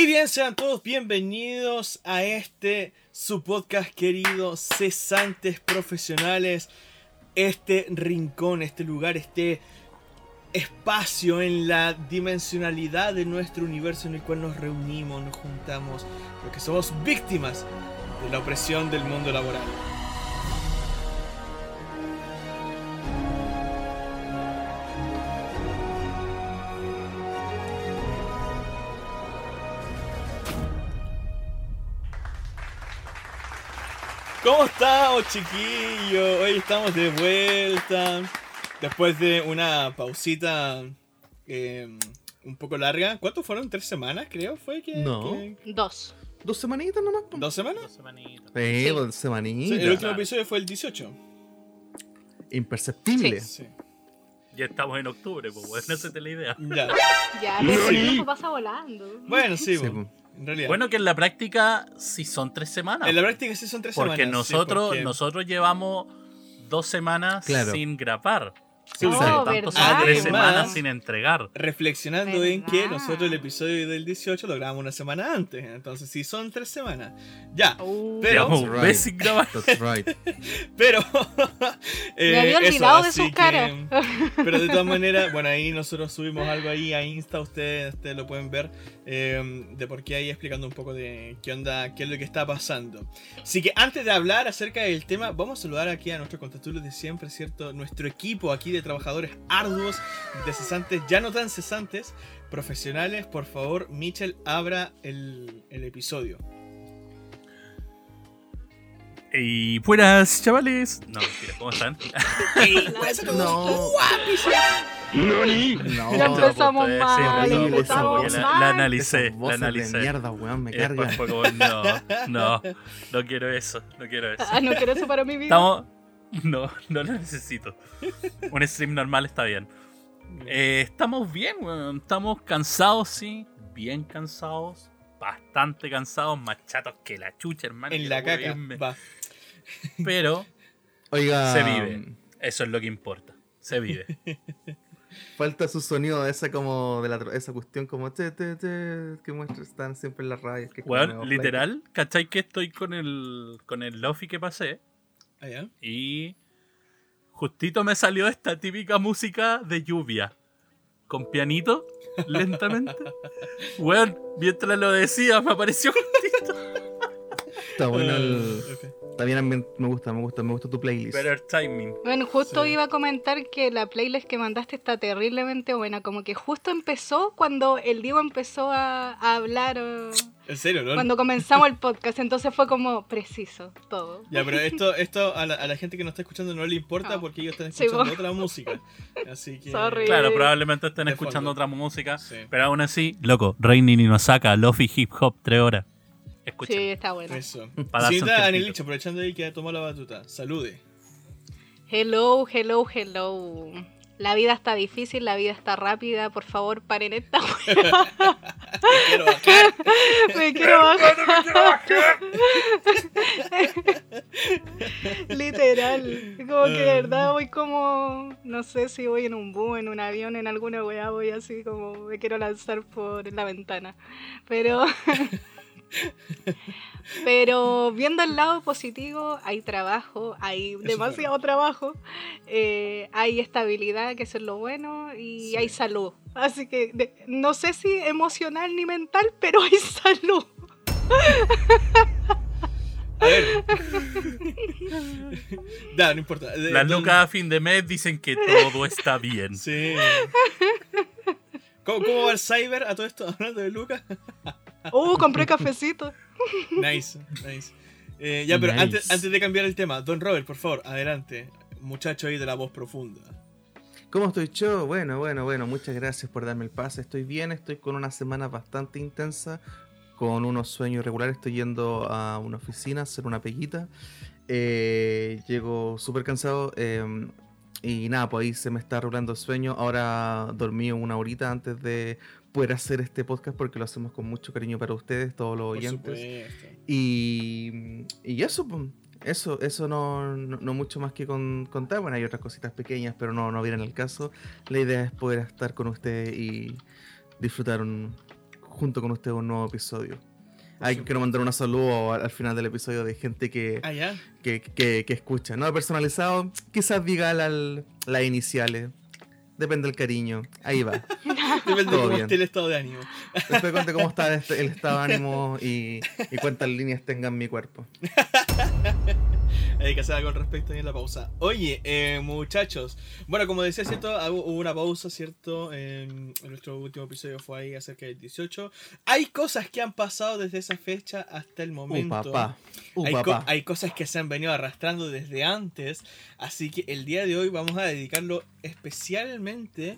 Y bien, sean todos bienvenidos a este su podcast querido, cesantes profesionales, este rincón, este lugar, este espacio en la dimensionalidad de nuestro universo en el cual nos reunimos, nos juntamos, porque somos víctimas de la opresión del mundo laboral. ¿Cómo estamos, chiquillos? Hoy estamos de vuelta. Después de una pausita eh, un poco larga. ¿Cuántos fueron? ¿Tres semanas, creo? ¿Fue que.? No. que- Dos. Dos semanitas nomás. ¿Dos semanas? Dos semanitas. Sí, Sí. dos Sí, semanitas. el último episodio fue el 18. Imperceptible. Sí. Ya estamos en octubre, pues bueno, esa es la idea. Ya. Ya, pero el tiempo pasa volando. Bueno, sí, Sí, po. En realidad. Bueno, que en la práctica sí son tres semanas. en la práctica sí son tres porque semanas. sí, porque- nosotros llevamos dos semanas Claro. sin grabar. Sí, Oh, sin entregar. Reflexionando en que nosotros el episodio del 18 lo grabamos una semana antes. Entonces sí son tres semanas. Ya. Uh, Pero- That's right. That's right. Eh, Me había eso, olvidado de así sus que- caras. Pero de todas maneras, bueno, ahí nosotros subimos algo ahí a Insta, ustedes, ustedes lo pueden ver, eh, de por qué ahí explicando un poco de qué onda, qué es lo que está pasando. Así que antes de hablar acerca del tema, vamos a saludar aquí a nuestros contactos de siempre, ¿cierto? Nuestro equipo aquí de trabajadores arduos, de cesantes, ya no tan cesantes, profesionales. Por favor, Michel, abra el, el episodio. Y buenas, chavales. No, mentira, ¿cómo están? No. No. Ya empezamos mal, sí, esa empezamos la, mal. la analicé, la de analicé. mierda, weón, me fue como, no, no, no quiero eso, no quiero eso. Ah, no quiero eso para mi vida. Estamos. No, no lo necesito. Un stream normal está bien. Eh, estamos bien, weón. Estamos cansados, sí. Bien cansados. Bastante cansados. Más chatos que la chucha, hermano. En la caca. Va. Pero Oiga, se vive. Eso es lo que importa. Se vive. falta su sonido, esa como de la esa cuestión como te, te, te, que muestra, están siempre en las radios. Que medio literal, ¿cachai que estoy con el. con el Lofi que pasé? Allá. Y. Justito me salió esta típica música de lluvia. Con pianito, lentamente. Weón, mientras lo decía, me apareció justito. Está bueno el... Ah. Está bien, me gusta, me gusta, me gusta tu playlist. Better timing. Bueno, justo Sí. iba a comentar que la playlist que mandaste está terriblemente buena. Como que justo empezó cuando el Diego empezó a, a hablar. En serio, ¿no? Cuando comenzamos el podcast. Entonces fue como preciso todo. Ya, pero esto, esto a, la, a la gente que nos está escuchando no le importa Ah. porque ellos están escuchando otra música. Así que. Sorry. Claro, probablemente estén De escuchando fondo. otra música. Sí. Pero aún así, loco, Reinin y Nosaka, Lofi Hip Hop, 3 horas. Escuchen. Sí, está bueno. Eso. Señorita aprovechando ahí que ha tomado la batuta. Salude. Hello, hello, hello. La vida está difícil, la vida está rápida. Por favor, paren esta wea. Quiero bajar. Me quiero bajar. Literal. Como que de verdad voy como. No sé si voy en un bus, en un avión, en alguna weá, voy así como me quiero lanzar por la ventana. Pero. Pero viendo el lado positivo, hay trabajo, hay es demasiado trabajo, eh, hay estabilidad, que eso es lo bueno, y Sí. hay salud. Así que de- no sé si emocional ni mental, pero hay salud. A ver. da, no importa. Las lucas a fin de mes dicen que todo está bien. Sí. ¿Cómo, ¿Cómo va el cyber a todo esto? Hablando de Lucas. Uh, compré cafecito. Nice, nice. Eh, ya, pero Nice. antes, antes de cambiar el tema, Don Robert, por favor, adelante. Muchacho ahí de la voz profunda. ¿Cómo estoy yo? Bueno, bueno, bueno, muchas gracias por darme el pase. Estoy bien, estoy con una semana bastante intensa, con unos sueños irregulares. Estoy yendo a una oficina a hacer una peguita. Eh, llego súper cansado eh, y nada, pues ahí se me está arreglando el sueño. Ahora dormí una horita antes de poder hacer este podcast porque lo hacemos con mucho cariño para ustedes, todos los Por oyentes. supuesto. Y, y eso, pues, eso, eso no, no, no mucho más que con- contar. Bueno, hay otras cositas pequeñas, pero no, no vienen al caso. La idea es poder estar con ustedes y disfrutar un, junto con ustedes un nuevo episodio. Hay quiero mandar un saludo al, al final del episodio de gente que, Ah, que, que- que escucha. No personalizado, quizás diga la- las iniciales. Depende del cariño. Ahí va. Depende de cómo bien. esté el estado de ánimo. Después cuente cómo está el estado de ánimo y, y cuántas líneas tenga en mi cuerpo. Hay que hacer algo al respecto ahí en la pausa. Oye, eh, muchachos. Bueno, como decía, ¿cierto? Hubo una pausa, ¿cierto? En nuestro último episodio fue ahí acerca del 18. Hay cosas que han pasado desde esa fecha hasta el Uh, momento. papá. Uh, hay, co- papá. hay cosas que se han venido arrastrando desde antes. Así que el día de hoy vamos a dedicarlo especialmente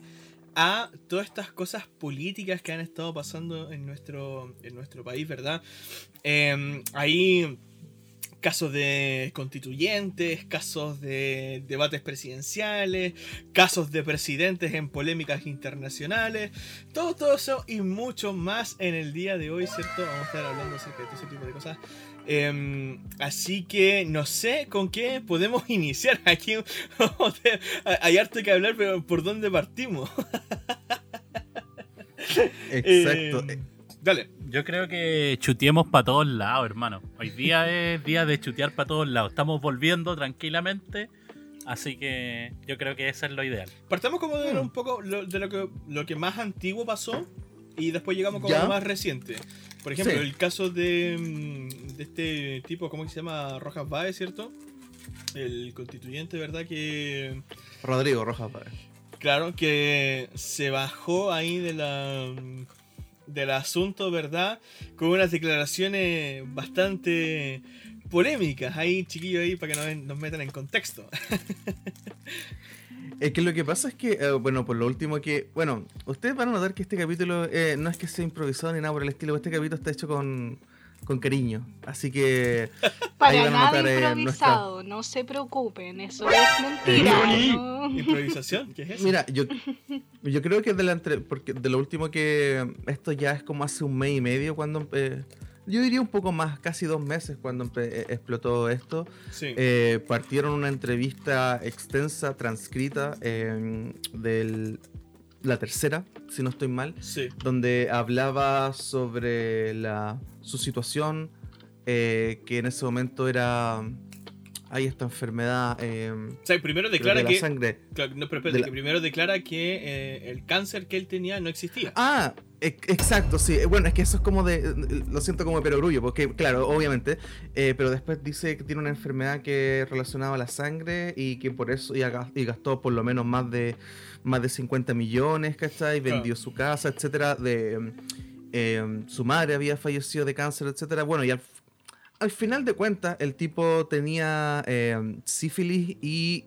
a todas estas cosas políticas que han estado pasando en nuestro, en nuestro país, ¿verdad? Eh, ahí casos de constituyentes, casos de debates presidenciales, casos de presidentes en polémicas internacionales, todo, todo eso y mucho más en el día de hoy, ¿cierto? Vamos a estar hablando acerca de todo ese tipo de cosas. Em, así que no sé con qué podemos iniciar. Aquí hay harto que hablar, pero ¿por dónde partimos? Exacto. Em, dale. Yo creo que chuteemos para todos lados, hermano. Hoy día es día de chutear para todos lados. Estamos volviendo tranquilamente. Así que yo creo que eso es lo ideal. Partamos como de Hmm. un poco lo, de lo que, lo que más antiguo pasó y después llegamos como Ya. lo más reciente. Por ejemplo, Sí. el caso de, mm, de este tipo, ¿cómo que se llama? Rojas Baez, ¿cierto? El constituyente, ¿verdad? Que, Rodrigo Rojas Páez. claro, que se bajó ahí de la del asunto, ¿verdad? Con unas declaraciones bastante polémicas. Ahí, chiquillos, ahí, para que nos, metan en contexto. Es que lo que pasa es que, eh, bueno, por lo último que, bueno, ustedes van a notar que este capítulo eh, no es que sea improvisado ni nada por el estilo, este capítulo está hecho con, con cariño. Así que Para nada eh, improvisado, no se preocupen, eso es mentira. ¿no? Improvisación, ¿qué es eso? Mira, yo, yo creo que de, la entre- porque de lo último que esto ya es como hace un mes y medio cuando eh, yo diría un poco más, casi dos meses cuando eh, explotó esto. Sí. Eh, partieron una entrevista extensa, transcrita, eh, de la tercera, si no estoy mal, sí. donde hablaba sobre la, su situación, eh, que en ese momento era... Hay esta enfermedad... eh, O sea, primero declara de la que. sangre. claro, no, pero espérate, de la- que primero declara que eh, el cáncer que él tenía no existía. Ah, e- exacto, sí. Bueno, es que eso es como de. Lo siento como de perogrullo, porque, claro, obviamente. eh, pero después dice que tiene una enfermedad que relacionaba a la sangre y que por eso y, gastó por lo menos más de más de 50 millones, ¿cachai? Vendió su casa, etcétera. De, eh, su madre había fallecido de cáncer, etcétera. Bueno, y al, al final de cuentas, el tipo tenía eh, sífilis y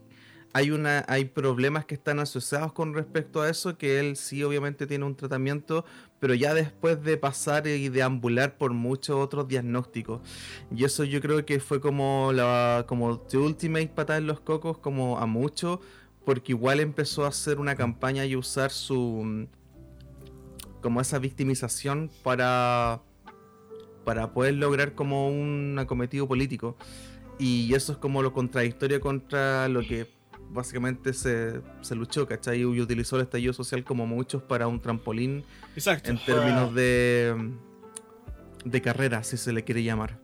hay una hay problemas que están asociados con respecto a eso que él sí obviamente tiene un tratamiento pero ya después de pasar y deambular por muchos otros diagnósticos. Y eso yo creo que fue como la como the ultimate patada en los cocos como a mucho porque igual empezó a hacer una campaña y usar su como esa victimización para para poder lograr como un acometido político y eso es como lo contradictorio contra lo que básicamente se, se luchó, ¿cachai? Y utilizó el estallido social como muchos para un trampolín Exacto. en términos de, de carrera, si se le quiere llamar.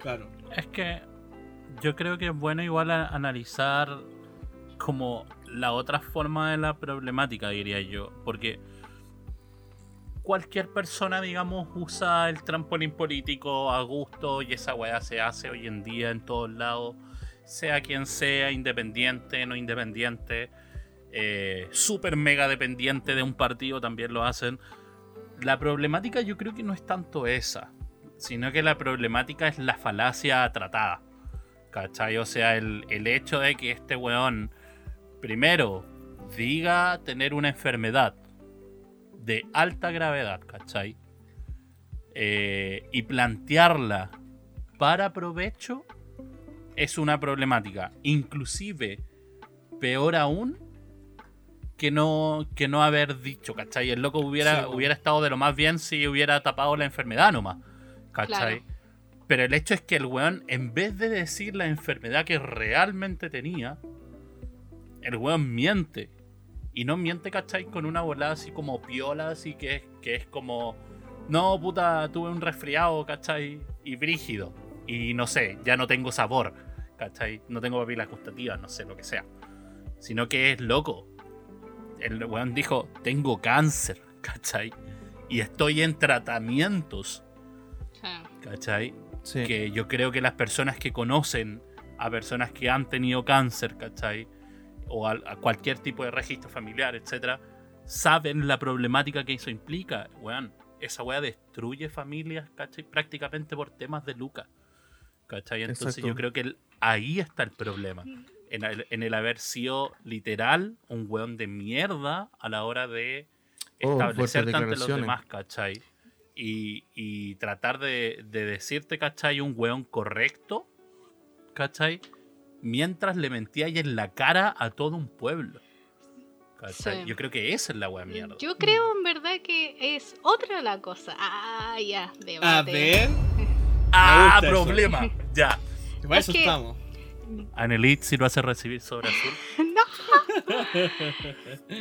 Claro. Es que yo creo que es bueno igual a- analizar como la otra forma de la problemática, diría yo. Porque cualquier persona, digamos, usa el trampolín político a gusto y esa weá se hace hoy en día en todos lados. Sea quien sea, independiente, no independiente, eh, super mega dependiente de un partido también lo hacen. La problemática yo creo que no es tanto esa, sino que la problemática es la falacia tratada. ¿Cachai? O sea, el, el hecho de que este weón, primero, diga tener una enfermedad de alta gravedad, ¿cachai? Eh, y plantearla para provecho es una problemática. Inclusive, peor aún, que no, que no haber dicho, ¿cachai? El loco hubiera, Sí, hubiera estado de lo más bien si hubiera tapado la enfermedad nomás, ¿cachai? Claro. Pero el hecho es que el weón, en vez de decir la enfermedad que realmente tenía, el weón miente. Y no miente, ¿cachai? Con una volada así como piola, así que es, que es como no, puta, tuve un resfriado, ¿cachai? Y brígido. Y no sé, ya no tengo sabor, ¿cachai? No tengo papilas gustativas, no sé, lo que sea. Sino que es loco. El weón dijo, tengo cáncer, ¿cachai? Y estoy en tratamientos. ¿cachai? Sí. que yo creo que las personas que conocen a personas que han tenido cáncer, ¿cachai? O a, a cualquier tipo de registro familiar, etcétera, saben la problemática que eso implica, weón. Esa weá destruye familias, ¿cachai? Prácticamente por temas de Luca. ¿Cachai? Entonces Exacto. yo creo que el- ahí está el problema. En el, en el haber sido literal un weón de mierda a la hora de Oh, establecerte ante los demás, ¿cachai? Y, y tratar de, de decirte, ¿cachai? Un weón correcto, ¿cachai? Mientras le mentíais en la cara a todo un pueblo. Yo creo que esa es la wea mierda. Yo creo en verdad que es otra la cosa. Ah, ya, debate. A ver. ¡Ah, eso. problema! Ya. Para Es eso que- estamos. Anelit si lo hace recibir sobre azul.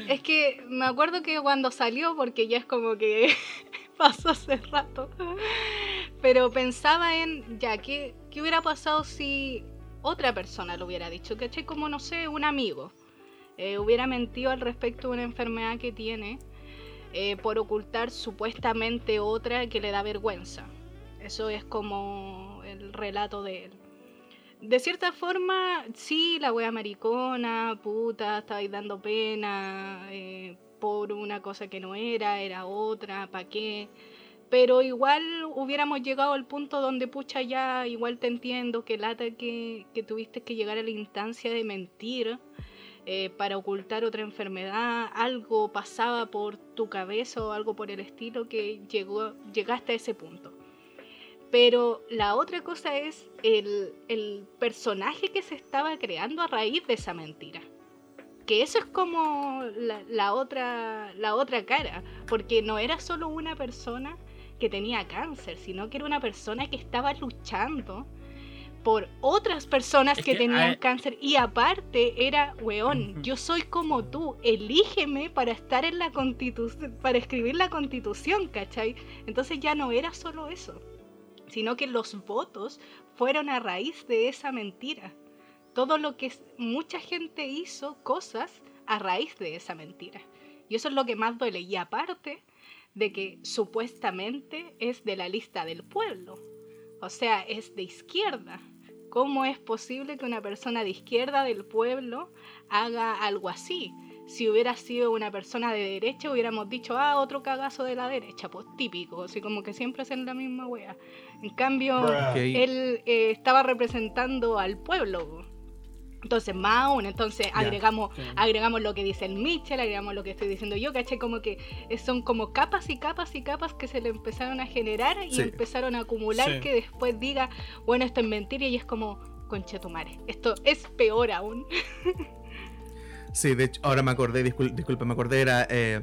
Es que me acuerdo que cuando salió, porque ya es como que pasó hace rato, pero pensaba en, ya, ¿qué, qué hubiera pasado si otra persona lo hubiera dicho? ¿Cachai? Como, no sé, un amigo. eh, hubiera mentido al respecto de una enfermedad que tiene eh, por ocultar supuestamente otra que le da vergüenza. Eso es como el relato de él. De cierta forma, sí, la wea maricona, puta, estabais dando pena eh, por una cosa que no era, era otra, ¿para qué? Pero igual hubiéramos llegado al punto donde, pucha, ya igual te entiendo que lata que, que tuviste que llegar a la instancia de mentir eh, para ocultar otra enfermedad, algo pasaba por tu cabeza o algo por el estilo que llegó, llegaste a ese punto. Pero la otra cosa es el, el personaje que se estaba creando a raíz de esa mentira. Que eso es como la, otra, la otra cara. Porque no era solo una persona que tenía cáncer, sino que era una persona que estaba luchando por otras personas Es que, que, tenían ah, cáncer. Y aparte era, weón, yo soy como tú, elígeme para estar en la constitución, para escribir la constitución, ¿cachai? Entonces ya no era solo eso sino que los votos fueron a raíz de esa mentira. Todo lo que mucha gente hizo cosas a raíz de esa mentira. Y eso es lo que más duele. Y aparte de que supuestamente es de la lista del pueblo. O sea, es de izquierda. ¿Cómo es posible que una persona de izquierda del pueblo haga algo así? Si hubiera sido una persona de derecha, hubiéramos dicho, ah, otro cagazo de la derecha, pues típico, así como que siempre hacen la misma wea. En cambio, él eh, estaba representando al pueblo. Entonces, más aún, entonces agregamos, agregamos lo que dice el Mitchell, agregamos lo que estoy diciendo yo, ¿cachai? Como que eh, son como capas y capas y capas que se le empezaron a generar y Sí. empezaron a acumular Sí. que después diga, bueno, esto es mentira y es como, conchetumare, esto es peor aún. Sí, de hecho, ahora me acordé, discul- disculpa, me acordé, era eh,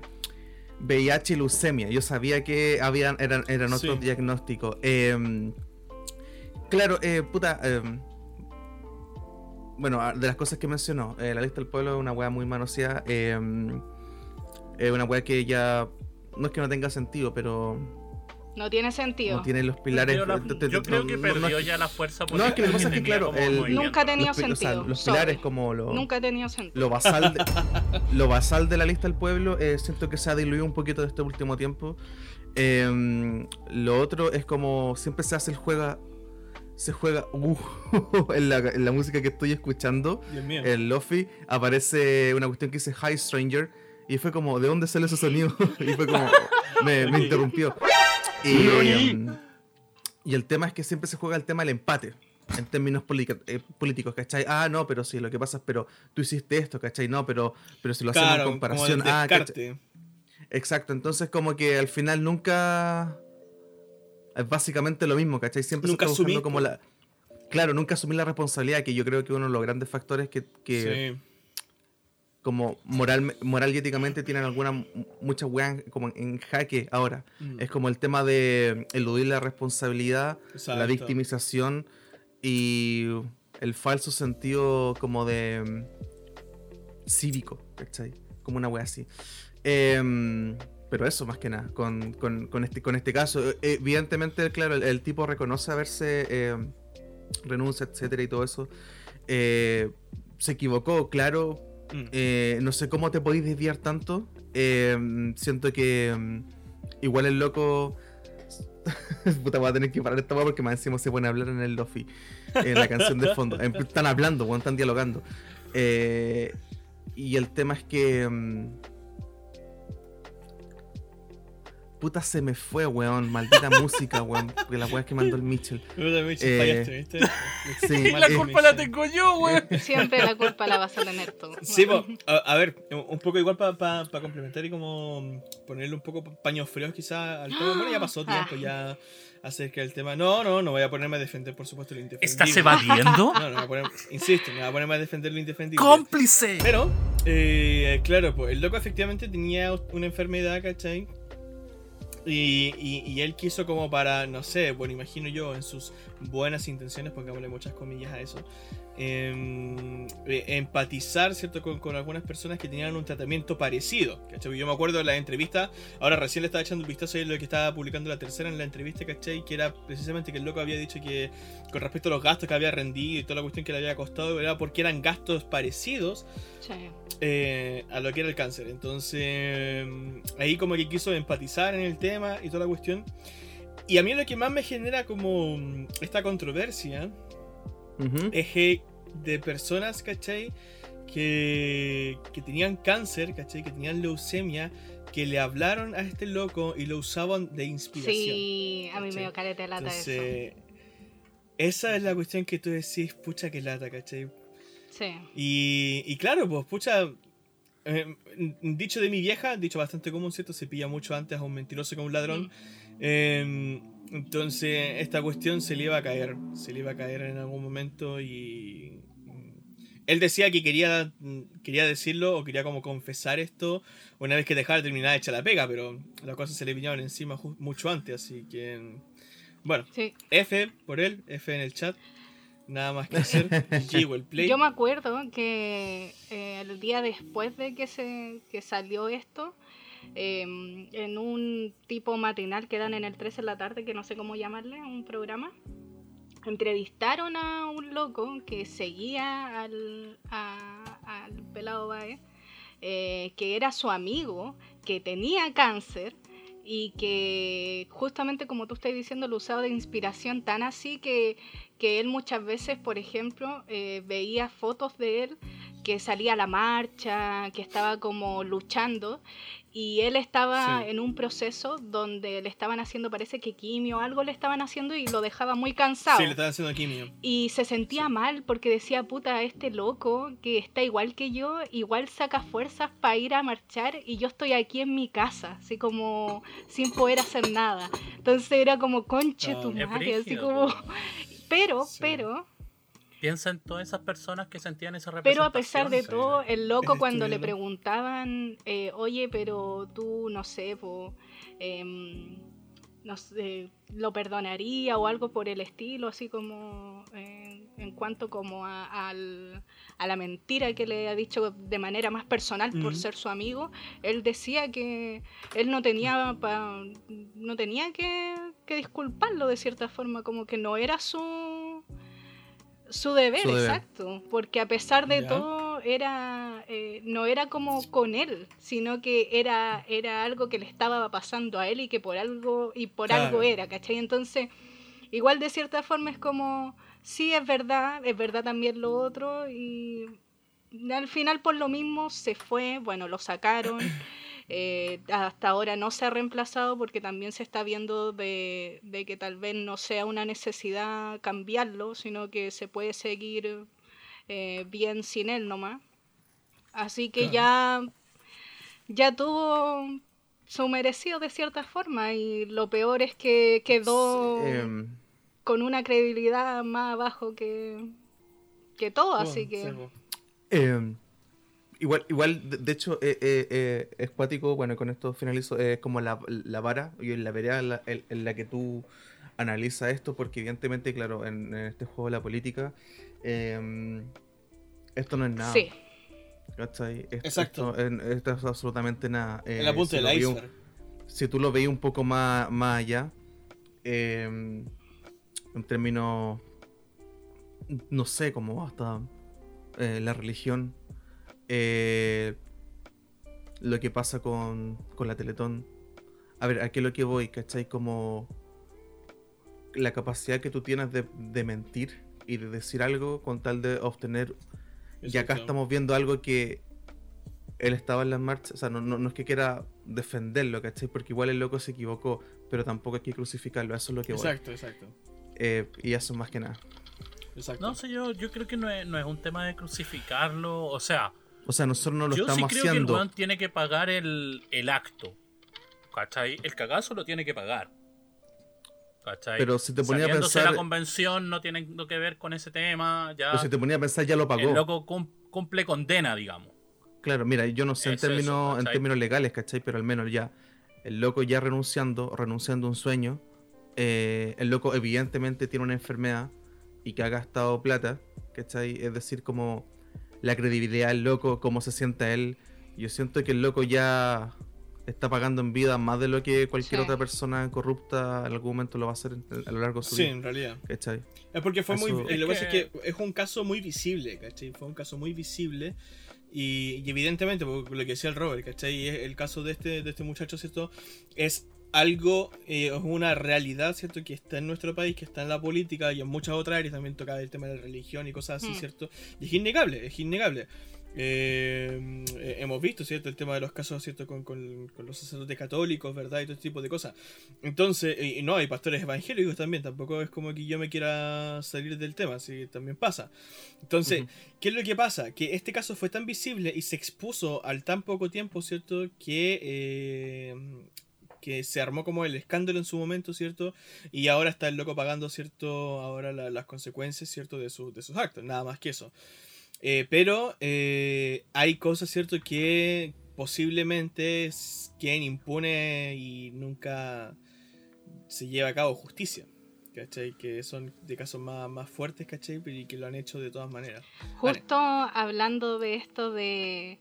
VIH y leucemia. Yo sabía que habían, eran, eran otros Sí. diagnósticos. Em, claro, eh, puta. em, bueno, ah, de las cosas que mencionó, eh, la lista del pueblo es una weá muy manoseada. em, es una weá que ya. No es que no tenga sentido, pero No tiene sentido. no tiene los pilares. La- yo creo que perdió no- ya la fuerza No, es que lo que pasa es que, claro, el-. Nunca ha tenido los, pi- o sea, sentido. los sorry. pilares como lo, Nunca ha tenido sentido. lo basal de, lo basal de la lista del pueblo eh, siento que se ha diluido un poquito de este último tiempo Em, lo otro es como siempre se hace el juega se juega uh, en, la, en la música que estoy escuchando el Lofi aparece una cuestión que dice Hi Stranger y fue como ¿de dónde sale ese sonido? y fue como me, me interrumpió y, em, y el tema es que siempre se juega el tema del empate en términos eh, políticos, ¿cachai? Ah, no, pero sí, lo que pasa es, pero tú hiciste esto, ¿cachai? No, pero, pero si lo hacemos claro, en comparación, como el ah. Exacto, entonces como que al final nunca es básicamente lo mismo, ¿cachai? Siempre Nunca se está buscando como la... Claro, nunca asumir la responsabilidad, que yo creo que uno de los grandes factores que, que Sí. como moral, moral y éticamente tienen algunas, muchas weas como en jaque ahora. Mm. Es como el tema de eludir la responsabilidad, la victimización y el falso sentido como de mm, cívico, ¿cachai? Como una wea así. Em, pero eso más que nada, con, con, con este, con este caso, eh, evidentemente, claro, el, el tipo reconoce haberse eh, renuncia, etcétera y todo eso. Eh, se equivocó, claro. Mm. Eh, no sé cómo te podéis desviar tanto. Eh, siento que mm, igual el loco. Puta, voy a tener que parar esta porque más encima se pone a hablar en el Lofi. En la canción de fondo. Están hablando, están dialogando. Eh, y el tema es que. Puta se me fue, weón. Maldita música, weón. Porque la weá que mandó el Mitchell. Puta, Eh, fallaste, ¿viste? sí, la eh, culpa la tengo yo, weón. Siempre la culpa la vas a tener tú. Sí, po, a, a ver, un poco igual para complementar y como ponerle un poco paños fríos quizá al tema. Bueno, ya pasó tiempo ya acerca del tema. No, no, no voy a ponerme a defender, por supuesto, lo indefendible. ¿Estás evadiendo? No, no, voy a poner, insisto, me voy a ponerme a defender lo indefendible. ¡Cómplice! Pero, eh, claro, pues el loco efectivamente tenía una enfermedad, ¿cachai? Y, y- y él quiso como para, no sé, bueno, imagino yo, en sus buenas intenciones, pongámosle muchas comillas a eso, eh, empatizar, ¿cierto?, con, con algunas personas que tenían un tratamiento parecido, ¿cachai? Yo me acuerdo de la entrevista, ahora recién le estaba echando un vistazo a lo que estaba publicando la tercera en la entrevista, ¿cachai? Que era precisamente que el loco había dicho que con respecto a los gastos que había rendido y toda la cuestión que le había costado, era porque eran gastos parecidos Sí. eh, a lo que era el cáncer. Entonces, ahí como que quiso empatizar en el tema y toda la cuestión. Y a mí lo que más me genera como esta controversia es que de personas, ¿cachai? Que, que tenían cáncer, ¿cachai? Que tenían leucemia, que le hablaron a este loco y lo usaban de inspiración. Sí, a mí me dio careta de lata eso. Entonces, esa es la cuestión que tú decís, pucha que lata, ¿cachai? Sí. Y, y claro, pues, pucha. eh, dicho de mi vieja, dicho bastante común, ¿cierto? Se pilla mucho antes a un mentiroso que a un ladrón. Eh, entonces, esta cuestión se le iba a caer. Se le iba a caer en algún momento y. Él decía que quería, mm, quería decirlo o quería como confesar esto una vez que dejara de terminar hecha la pega, pero las cosas se le vinieron encima mucho antes, así que. Bueno, Sí. F por él, F en el chat. Nada más que hacer. G el play. Yo me acuerdo que eh, el día después de que se que salió esto, eh, en un tipo matinal que dan en el 13 en la tarde, que no sé cómo llamarle, un programa, entrevistaron a un loco que seguía al, al pelado Bae, eh, que era su amigo, que tenía cáncer y que justamente como tú estás diciendo lo usaba de inspiración tan así que, que él muchas veces, por ejemplo, eh, veía fotos de él que salía a la marcha, que estaba como luchando y él estaba Sí. en un proceso donde le estaban haciendo, parece que quimio, algo le estaban haciendo y lo dejaba muy cansado. Sí, le están haciendo quimio. Y se sentía Sí. mal porque decía, puta, este loco que está igual que yo, igual saca fuerzas para ir a marchar y yo estoy aquí en mi casa, así como sin poder hacer nada. Entonces era como, conche tu madre, así como... Pero, Sí. pero, Piensa en todas esas personas que sentían esa pero a pesar de representación. todo, el loco cuando le preguntaban, eh, oye, pero tú, no sé, po, em, no sé, lo perdonaría o algo por el estilo, así como eh, en cuanto como a, al- a la mentira que le ha dicho de manera más personal por ser su amigo, él decía que él no tenía pa- no tenía que, que disculparlo de cierta forma, como que no era su su deber, Su deber. exacto, porque a pesar de Ya. todo era eh, no era como con él, sino que era era algo que le estaba pasando a él y que por algo y por Claro. algo era, ¿cachai? Entonces, igual de cierta forma es como sí es verdad, es verdad también lo otro y al final por lo mismo se fue, bueno, lo sacaron. eh, hasta ahora no se ha reemplazado porque también se está viendo de, de que tal vez no sea una necesidad cambiarlo, sino que se puede seguir eh, bien sin él nomás. Así que ya, ya tuvo su merecido de cierta forma y lo peor es que quedó Em, con una credibilidad más abajo que, que todo, así que... sí. Eh, igual, igual, de, de hecho, eh, eh, eh, es cuático, bueno, con esto finalizo, es como la, la vara y la vereda en la, en- en la que tú analizas esto, porque evidentemente, claro, en, en este juego de la política, eh, esto no es nada. Sí, ¿cachai? Esto- Exacto. Esto, es absolutamente nada. En Eh, la punta si del si tú lo veis un poco más, más allá, eh, en términos, no sé, como hasta eh, la religión, eh, lo que pasa con, con la Teletón. A ver, ¿a qué es lo que voy? ¿Cachai? Como la capacidad que tú tienes de, de mentir y de decir algo con tal de obtener... Y acá Exacto. estamos viendo algo que él estaba en las marchas, o sea, no, no, no es que quiera defenderlo, ¿cachai? Porque igual el loco se equivocó, pero tampoco hay que crucificarlo, eso es lo que voy. Exacto, exacto. Eh, y eso más que nada. Exacto. No sé, yo, yo creo que no es, no es un tema de crucificarlo. O sea, O sea, nosotros no lo yo sí estamos creo que el tiene que pagar el, el acto. ¿Cachai? El cagazo lo tiene que pagar. ¿Cachai? Pero si te ponía a pensar- la convención no tiene que ver con ese tema. Ya Pero si te ponía a pensar, ya lo pagó. el loco cum- cumple condena, digamos. Claro, mira, yo no sé en eso, términos, en términos legales, ¿cachai? Pero al menos ya, el loco ya renunciando, renunciando a un sueño, eh, el loco evidentemente tiene una enfermedad y que ha gastado plata, ¿cachai? Es decir, como la credibilidad del loco, cómo se siente él. Yo siento que el loco ya está pagando en vida más de lo que cualquier Sí. otra persona corrupta en algún momento lo va a hacer a lo largo de su Sí, vida. en realidad. ¿Cachai? Es porque fue muy. Eso- eh, Lo que Es pasa es que es un caso muy visible, ¿cachai? Fue un caso muy visible. Y, y evidentemente, por lo que decía el Robert, ¿cachai? Y es- el caso de este, de este muchacho, ¿cierto? Es algo, eh, es una realidad, ¿cierto? Que está en nuestro país, que está en la política y en muchas otras áreas. También toca el tema de la religión y cosas así, Mm. ¿cierto? Y es innegable, es innegable. Eh, eh, hemos visto, ¿cierto? El tema de los casos, ¿cierto? Con, con- con los sacerdotes católicos, ¿verdad? Y todo este tipo de cosas. Entonces, y, no, hay pastores evangélicos también, tampoco es como que yo me quiera salir del tema, sí, también pasa. Entonces. ¿qué es lo que pasa? Que este caso fue tan visible y se expuso al tan poco tiempo, ¿cierto? Que, eh, que se armó como el escándalo en su momento, ¿cierto? Y ahora está el loco pagando, ¿cierto? Ahora la- las consecuencias, ¿cierto? De, su- de sus actos, nada más que eso. Eh, pero eh, hay cosas, ¿cierto? Que posiblemente queden impune y nunca se lleva a cabo justicia. ¿Cachai? Que son de casos más, más fuertes, ¿cachai? Y que lo han hecho de todas maneras. Vale. Justo hablando de esto de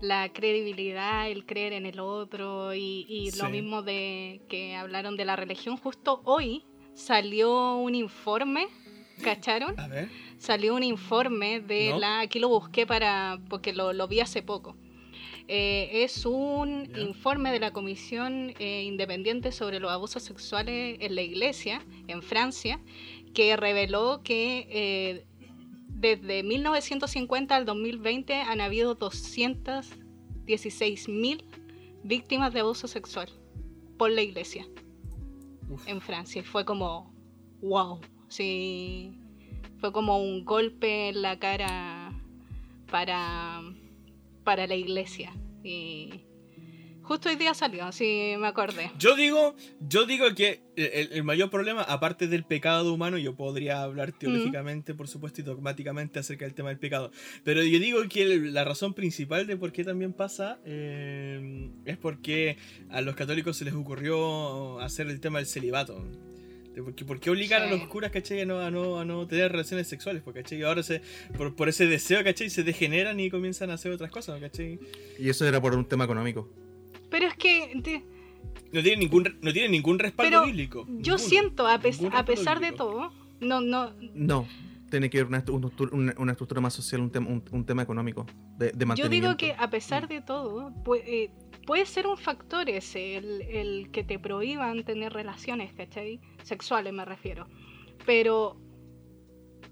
la credibilidad, el creer en el otro y, y lo Sí. mismo de que hablaron de la religión, justo hoy salió un informe, ¿cacharon? A ver. Salió un informe de No. la, aquí lo busqué para, porque lo, lo vi hace poco. Eh, es un informe de la Comisión eh, Independiente sobre los Abusos Sexuales en la Iglesia, en Francia, que reveló que eh, desde 1950 al 2020 han habido 216.000 víctimas de abuso sexual por la Iglesia Uf. en Francia. Fue como, wow, sí, fue como un golpe en la cara para, para la iglesia. Y justo hoy día salió, sí, me acordé. Yo digo, yo digo que el, el mayor problema, aparte del pecado humano, yo podría hablar teológicamente, por supuesto, y dogmáticamente acerca del tema del pecado. Pero yo digo que la razón principal de por qué también pasa eh, es porque a los católicos se les ocurrió hacer el tema del celibato. De por, qué, por qué obligar a los curas, ¿cachai? A no, a no, a no tener relaciones sexuales, porque, ¿cachai? Y ahora se, por, por ese deseo, ¿cachai? Se degeneran y comienzan a hacer otras cosas, ¿cachai? Y eso era por un tema económico. Pero es que te- No tiene ningún, no tiene ningún respaldo Pero bíblico. yo ninguno. siento, a, pes- a pesar de todo, no, no, No, tiene que ver una, una una- estructura más social, un, tema un, un tema económico, de, de yo digo que a pesar de todo, puede, puede ser un factor ese, el, el que te prohíban tener relaciones, ¿cachai? Sexuales me refiero. Pero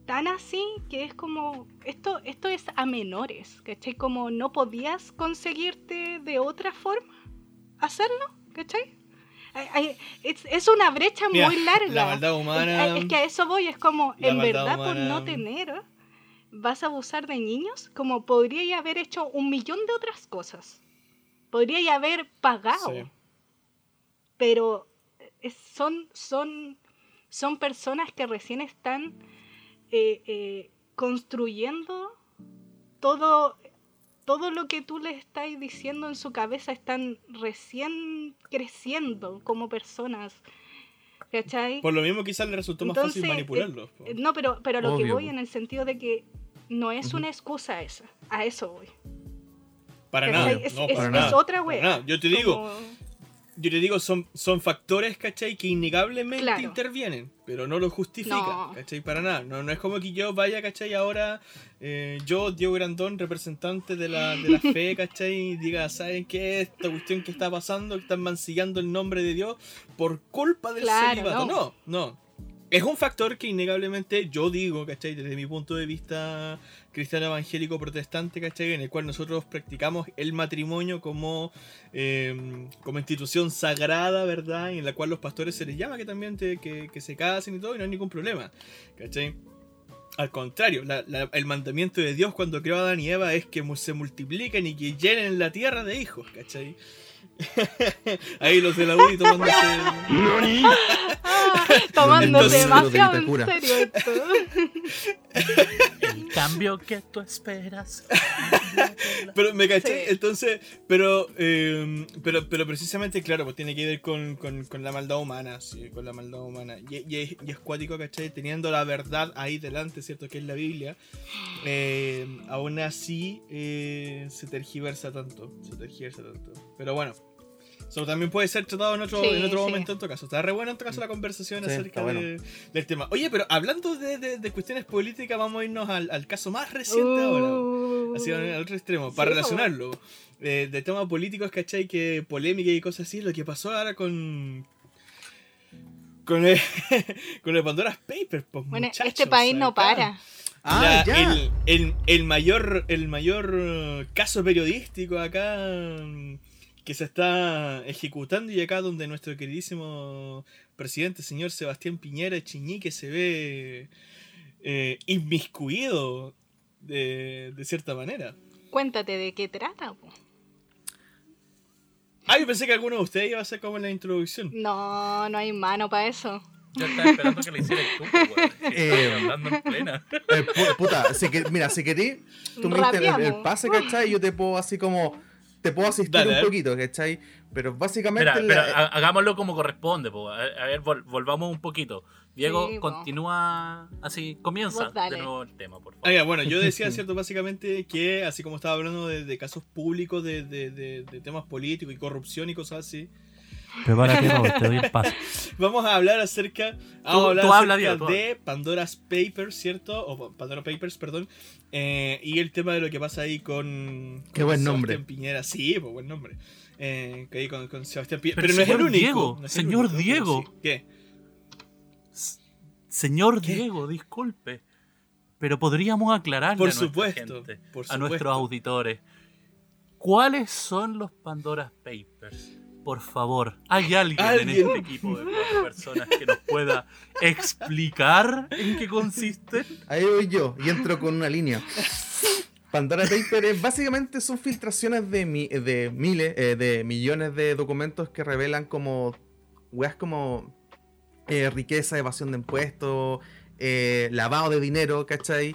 tan así que es como, esto, esto es a menores, ¿cachai? Como no podías conseguirte de otra forma hacerlo, ¿cachai? Ay, Es, es una brecha Mira, muy larga. La maldad humana. Es, que a eso voy, es como, en verdad, por no tener, vas a abusar de niños, como podría haber hecho un millón de otras cosas. Podría haber pagado. Sí. Pero es- son, son, son personas que recién están eh, eh, construyendo todo, todo lo que tú les estás diciendo en su cabeza, están recién creciendo como personas. ¿Cachai? Por lo mismo quizás le resultó más Entonces, fácil manipularlos. Eh, No, pero, pero a lo que voy en el sentido de que no es una excusa esa. A eso voy. Para nada. Es, no, es- para es nada. otra para wea. nada. Yo te digo, Como- yo te digo, son, son factores, ¿cachai? Que innegablemente Claro. intervienen, pero no lo justifican, No. ¿cachai? Para nada. No, no es como que yo vaya, ¿cachai? Ahora, eh, yo, Diego Grandón, representante de la, de la fe, ¿cachai? Y diga, ¿saben qué? Esta cuestión que está pasando, están mancillando el nombre de Dios por culpa del Claro, celibato. no. No, no. Es un factor que innegablemente yo digo, ¿cachai? Desde mi punto de vista cristiano evangélico protestante, ¿cachai? En el cual nosotros practicamos el matrimonio como, eh, como institución sagrada, ¿verdad? Y en la cual los pastores se les llama que también te- que, se casen y todo, y no hay ningún problema, ¿cachai? Al contrario, el mandamiento de Dios cuando creó a Adán y Eva es que se multipliquen y que llenen la tierra de hijos, ¿cachai? Ahí los de la UDI tomándose... Ah, tomándose demasiado en serio esto. El cambio que tú esperas. Pero me caché, Sí. entonces, pero, eh, pero, pero precisamente, claro, pues tiene que ver con, con- con la maldad humana, sí, con la maldad humana. Y, y es, y es cuático, ¿cachai? Teniendo la verdad ahí delante, ¿cierto? Que es la Biblia, eh, aún así eh, se tergiversa tanto, se tergiversa tanto. Pero bueno. Eso también puede ser tratado en otro, Sí, en otro sí. momento en todo caso. Está re bueno en todo caso la conversación Sí, acerca bueno. de- del tema. Oye, pero hablando de, de- de cuestiones políticas, vamos a irnos al, al caso más reciente ahora. Uh, Así al otro extremo, para Sí, relacionarlo. Eh, de temas políticos, ¿cachai? Que polémica y cosas así, lo que pasó ahora con. Con el, con el Pandora's Papers, pues, Bueno, muchachos, este país no acá. para. Ah, La- ya. el, el- el mayor, el mayor eh, caso periodístico acá mm, que se está ejecutando y acá donde nuestro queridísimo presidente, señor Sebastián Piñera Chiñique, se ve eh, inmiscuido de, de cierta manera. Cuéntate de qué trata. po. Ah, yo pensé que alguno de ustedes iba a hacer como la introducción. No, no hay mano para eso. Yo estaba esperando que le hicieras tú, pues, weón. Eh, hablando en plena. Eh, pu- puta, si que, mira, si querís, tú me diste el, el pase, ¿cachai? Y yo te puedo así como. Te puedo asistir Dale, un poquito, ¿cachai? Pero básicamente. Espera, la- ha- hagámoslo como corresponde. po. A, a ver, vol- volvamos un poquito. Diego, Sí, continúa así, comienza de nuevo el tema, por favor. Ah, ya, bueno, yo decía, ¿cierto? Básicamente que, así como estaba hablando de, de casos públicos, de, de- de- de temas políticos y corrupción y cosas así, Prepárate, Robert, te doy el paso. vamos a hablar acerca, vamos a hablar tú habla, tú de Pandora's Papers, ¿cierto? O Pandora Papers, perdón. eh, y el tema de lo que pasa ahí con, Qué con buen Sebastián nombre. Piñera. Sí, pues buen nombre. Eh, que ahí con, con Sebastián Piñera. Pero Pero, no es el señor único. Diego, no es el señor único, Diego. sí. ¿Qué? S- Señor ¿Qué? Diego, disculpe. Pero podríamos aclararle Por a supuesto, gente, por a nuestros supuesto. auditores. ¿Cuáles son los Pandora's Papers? Por favor, ¿hay alguien, ¿Alguien? en este equipo de personas que nos pueda explicar en qué consiste? Ahí voy yo y entro con una línea. Pandora Paper es básicamente son filtraciones de, mi- de miles, eh, de millones de documentos que revelan como weas como eh, riqueza, evasión de impuestos, eh, lavado de dinero, ¿cachai?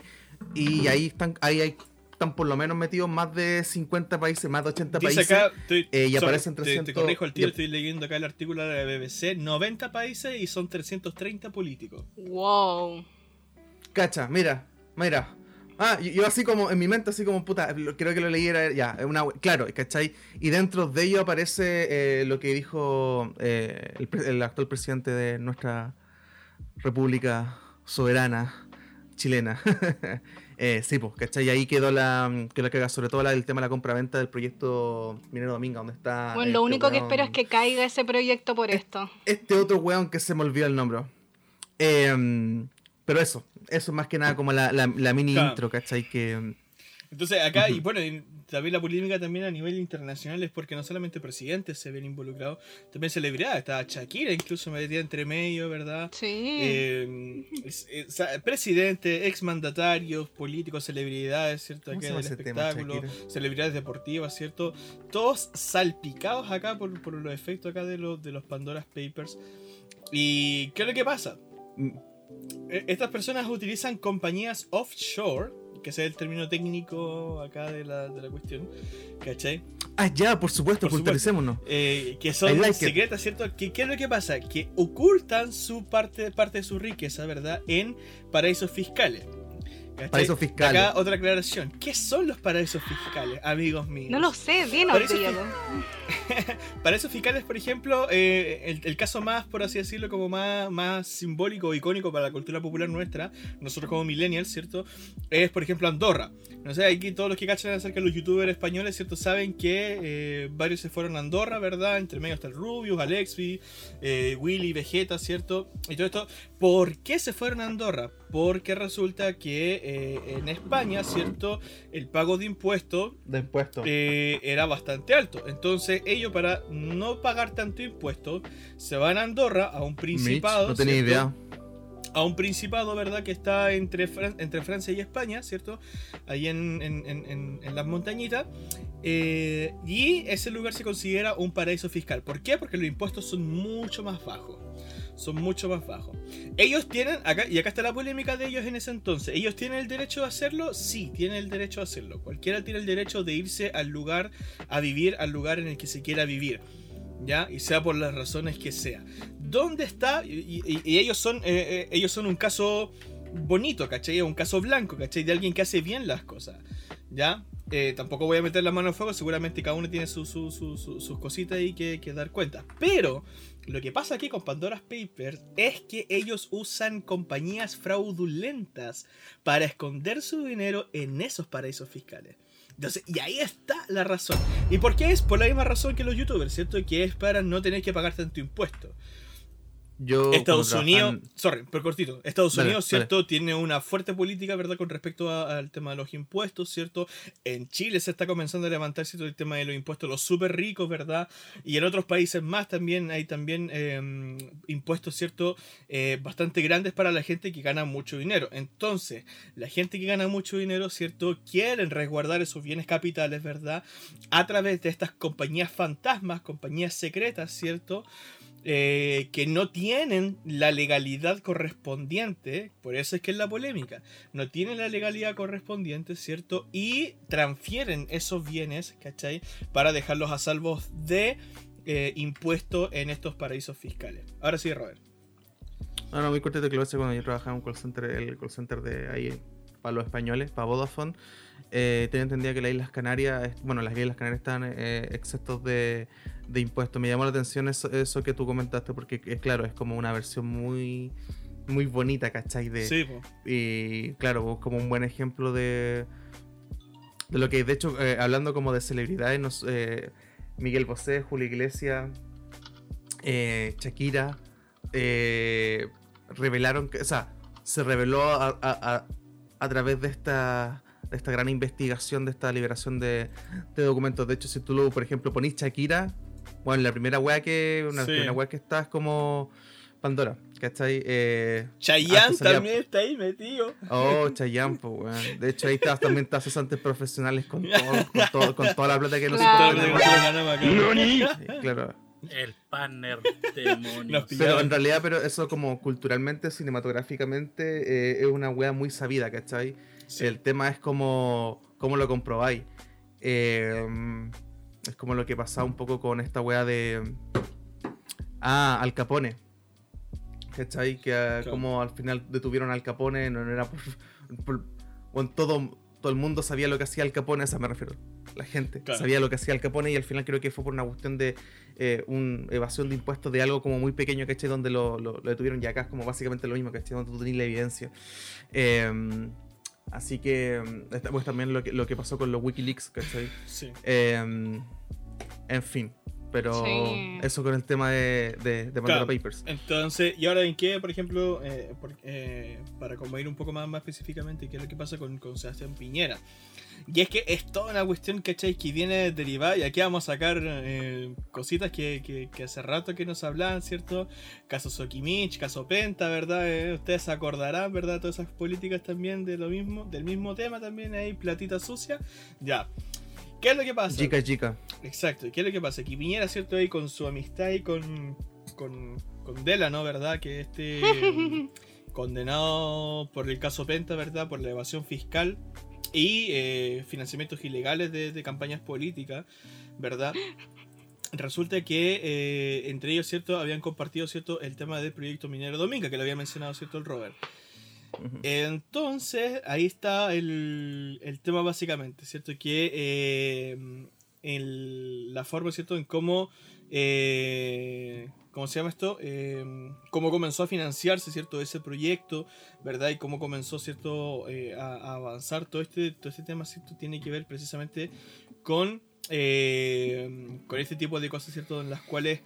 Y ahí están, ahí hay- están por lo menos metidos más de 50 países, más de 80 Dice países. acá, estoy, eh, y sorry, aparecen te- te, 300 corrijo el tiro, ya. estoy leyendo acá el artículo de la BBC, 90 países y son 330 políticos. Wow. Cacha, mira, mira. Ah, yo, así como, en mi mente, así como, puta, creo que lo leí, era, ya, es una, claro, ¿cachai? Y dentro de ello aparece eh, lo que dijo eh, el actual presidente de nuestra república soberana chilena. eh, sí, pues, ¿cachai? Y ahí quedó la, que la caga, sobre todo la, el tema de la compra-venta del proyecto Minero Dominga, donde está... Bueno, lo este único que weón- espero es que caiga ese proyecto por esto. este otro weón que se me olvidó el nombre. Em, pero eso, eso es más que nada como la, la- la mini Claro. intro, ¿cachai? Que Entonces acá, y Ujú. bueno, y también la polémica también a nivel internacional es porque no solamente presidentes se ven involucrados, también celebridades, está Shakira incluso metida entre medio, ¿verdad? Sí. Eh, es- es- exmandatarios, políticos, celebridades, ¿cierto? ¿Cómo Acá del tema, espectáculo, celebridades deportivas, ¿cierto? Todos salpicados acá por, por los efectos acá de los, de los Pandora's Papers. ¿Y qué es lo que pasa? mm, Eh, Estas personas utilizan compañías offshore, que es el término técnico acá de la, de la cuestión, ¿cachai? Ah, ya, por supuesto, Por supuesto. Eh, que son like it. secretas, ¿cierto? ¿Qué, ¿Qué es lo que pasa? Que ocultan su parte, parte de su riqueza, ¿verdad? En paraísos fiscales. ¿Cachai? Paraísos fiscales. Acá otra aclaración. ¿Qué son los paraísos fiscales, amigos míos? No lo sé, bien Paraísos Diego. Paraísos fiscales, por ejemplo, eh, el, el caso más, por así decirlo, como más, más simbólico o icónico para la cultura popular nuestra, nosotros como millennials, ¿cierto? Es, por ejemplo, Andorra. No sé, aquí todos los que cachan acerca de los youtubers españoles, ¿cierto? Saben que eh, varios se fueron a Andorra, ¿verdad? Entre medio está el Rubius, Alexby, eh, Willy, Vegeta, ¿cierto? Y todo esto. ¿Por qué se fueron a Andorra? Porque resulta que eh, en España, ¿cierto? El pago de impuestos De impuestos. eh, era bastante alto. Entonces ellos para no pagar tanto impuesto se van a Andorra, a un Mitch, principado. no tenía ¿cierto? idea. A un principado, ¿verdad? Que está entre, Fran- entre Francia y España, ¿cierto? Ahí en, en- en- en- en las montañitas. Eh, y ese lugar se considera un paraíso fiscal. ¿Por qué? Porque los impuestos son mucho más bajos. Son mucho más bajos. Ellos tienen, acá, y acá está la polémica de ellos en ese entonces. ¿Ellos tienen el derecho de hacerlo? Sí, tienen el derecho de hacerlo. Cualquiera tiene el derecho de irse al lugar, a vivir al lugar en el que se quiera vivir. ¿Ya? Y sea por las razones que sea. ¿Dónde está? Y, ellos, son, eh, eh, ellos son un caso bonito, ¿cachai? Un caso blanco, ¿cachai? De alguien que hace bien las cosas. ¿Ya? Eh, tampoco voy a meter la mano en fuego, seguramente cada uno tiene su- su- su- su- sus cositas ahí que, que dar cuenta. Pero lo que pasa aquí con Pandora's Papers es que ellos usan compañías fraudulentas para esconder su dinero en esos paraísos fiscales. Entonces, y ahí está la razón. ¿Y por qué es? Por la misma razón que los youtubers, ¿cierto? Que es para no tener que pagar tanto impuesto. Yo, Estados Unidos, trabajan- sorry, pero cortito. Estados Dale, Unidos, dale. ¿cierto? Tiene una fuerte política, ¿verdad? Con respecto al tema de los impuestos, ¿cierto? En Chile se está comenzando a levantar, ¿cierto? El tema de los impuestos, los súper ricos, ¿verdad? Y en otros países más también hay también eh, impuestos, ¿cierto? Eh, bastante grandes para la gente que gana mucho dinero. Entonces, la gente que gana mucho dinero, ¿cierto? Quieren resguardar esos bienes capitales, ¿verdad? A través de estas compañías fantasmas, compañías secretas, ¿cierto? Eh, que no tienen la legalidad correspondiente, por eso es que es la polémica, no tienen la legalidad correspondiente, ¿cierto? Y transfieren esos bienes, ¿cachai? Para dejarlos a salvo de eh, impuestos en estos paraísos fiscales. Ahora sí, Robert. No, no, muy cortito que lo hice cuando yo trabajaba en un call center, el call center de ahí para los españoles, para Vodafone. Eh, tenía entendido que las Islas Canarias, bueno, las Islas Canarias están eh, exentos de, de impuestos. Me llamó la atención eso, eso que tú comentaste, porque es claro, es como una versión muy, muy bonita, ¿cachai? De, Sí, po. y claro, como un buen ejemplo de, de lo que, de hecho, eh, hablando como de celebridades, nos, eh, Miguel Bosé, Julio Iglesias, eh, Shakira, eh, revelaron que, o sea, se reveló a, a- a- a través de esta, de esta gran investigación, de esta liberación de, de documentos. De hecho, si tú, lo, por ejemplo, ponís Shakira, bueno, la primera wea que, una Sí. primera wea que está es como Pandora, ¿cachai? Eh, Chayanne salía- también está ahí metido. Oh, Chayanne, pues, weón. De hecho, ahí estás, también estás cesantes profesionales con, todo, con, todo- con toda la plata que nosotros Claro. Tenemos. claro. El partner demonio. Pero en realidad, pero eso como culturalmente, cinematográficamente, eh, es una wea muy sabida, ¿cachai? Sí. El tema es como, cómo lo comprobáis. Eh, es como lo que pasaba un poco con esta wea de... Ah, Al Capone. ¿Cachai? Que ah, Claro. como al final detuvieron al Capone, no, no era por... por- bueno, todo, todo el mundo sabía lo que hacía Al Capone, a eso me refiero. La gente Claro. sabía lo que hacía Al Capone y al final creo que fue por una cuestión de eh, un evasión de impuestos de algo como muy pequeño, ¿cachai? Donde lo, lo, lo detuvieron y acá es como básicamente lo mismo, ¿cachai? Donde tú tenés la evidencia. Eh, así que, esta- pues también lo que, lo que pasó con los Wikileaks, ¿cachai? Sí. Eh, en fin, pero Sí. eso con el tema de, de, de Pandora Claro. Papers. Entonces, ¿y ahora en qué, por ejemplo, eh, por- eh, para como ir un poco más, más específicamente, qué es lo que pasa con, con Sebastián Piñera? Y es que es toda una cuestión, ¿cachai? Que viene derivada, y aquí vamos a sacar eh, cositas que, que- que hace rato que nos hablaban, ¿cierto? Caso Sokimich, caso Penta, ¿verdad? Eh, ustedes se acordarán, ¿verdad? Todas esas políticas también de lo mismo, del mismo tema también, ahí, platita sucia. Ya. ¿Qué es lo que pasa? Chica, chica. Exacto, ¿y qué es lo que pasa? Que Piñera, ¿cierto? Ahí con su amistad y con, con, con Dela, ¿no? ¿Verdad? Que este condenado por el caso Penta, ¿verdad? Por la evasión fiscal y eh, financiamientos ilegales de, de campañas políticas, ¿verdad? Resulta que eh, entre ellos, ¿cierto? Habían compartido, ¿cierto? El tema del proyecto minero Dominga, que lo había mencionado, ¿cierto? El Robert. Entonces, ahí está el, el tema básicamente, ¿cierto? Que eh, el- la forma, ¿cierto? En cómo, eh, ¿cómo se llama esto? Eh, cómo comenzó a financiarse, ¿cierto? Ese proyecto, ¿verdad? Y cómo comenzó, ¿cierto? Eh, a, a avanzar todo este, todo este tema, ¿cierto? Tiene que ver precisamente con, eh, con este tipo de cosas, ¿cierto? En las cuales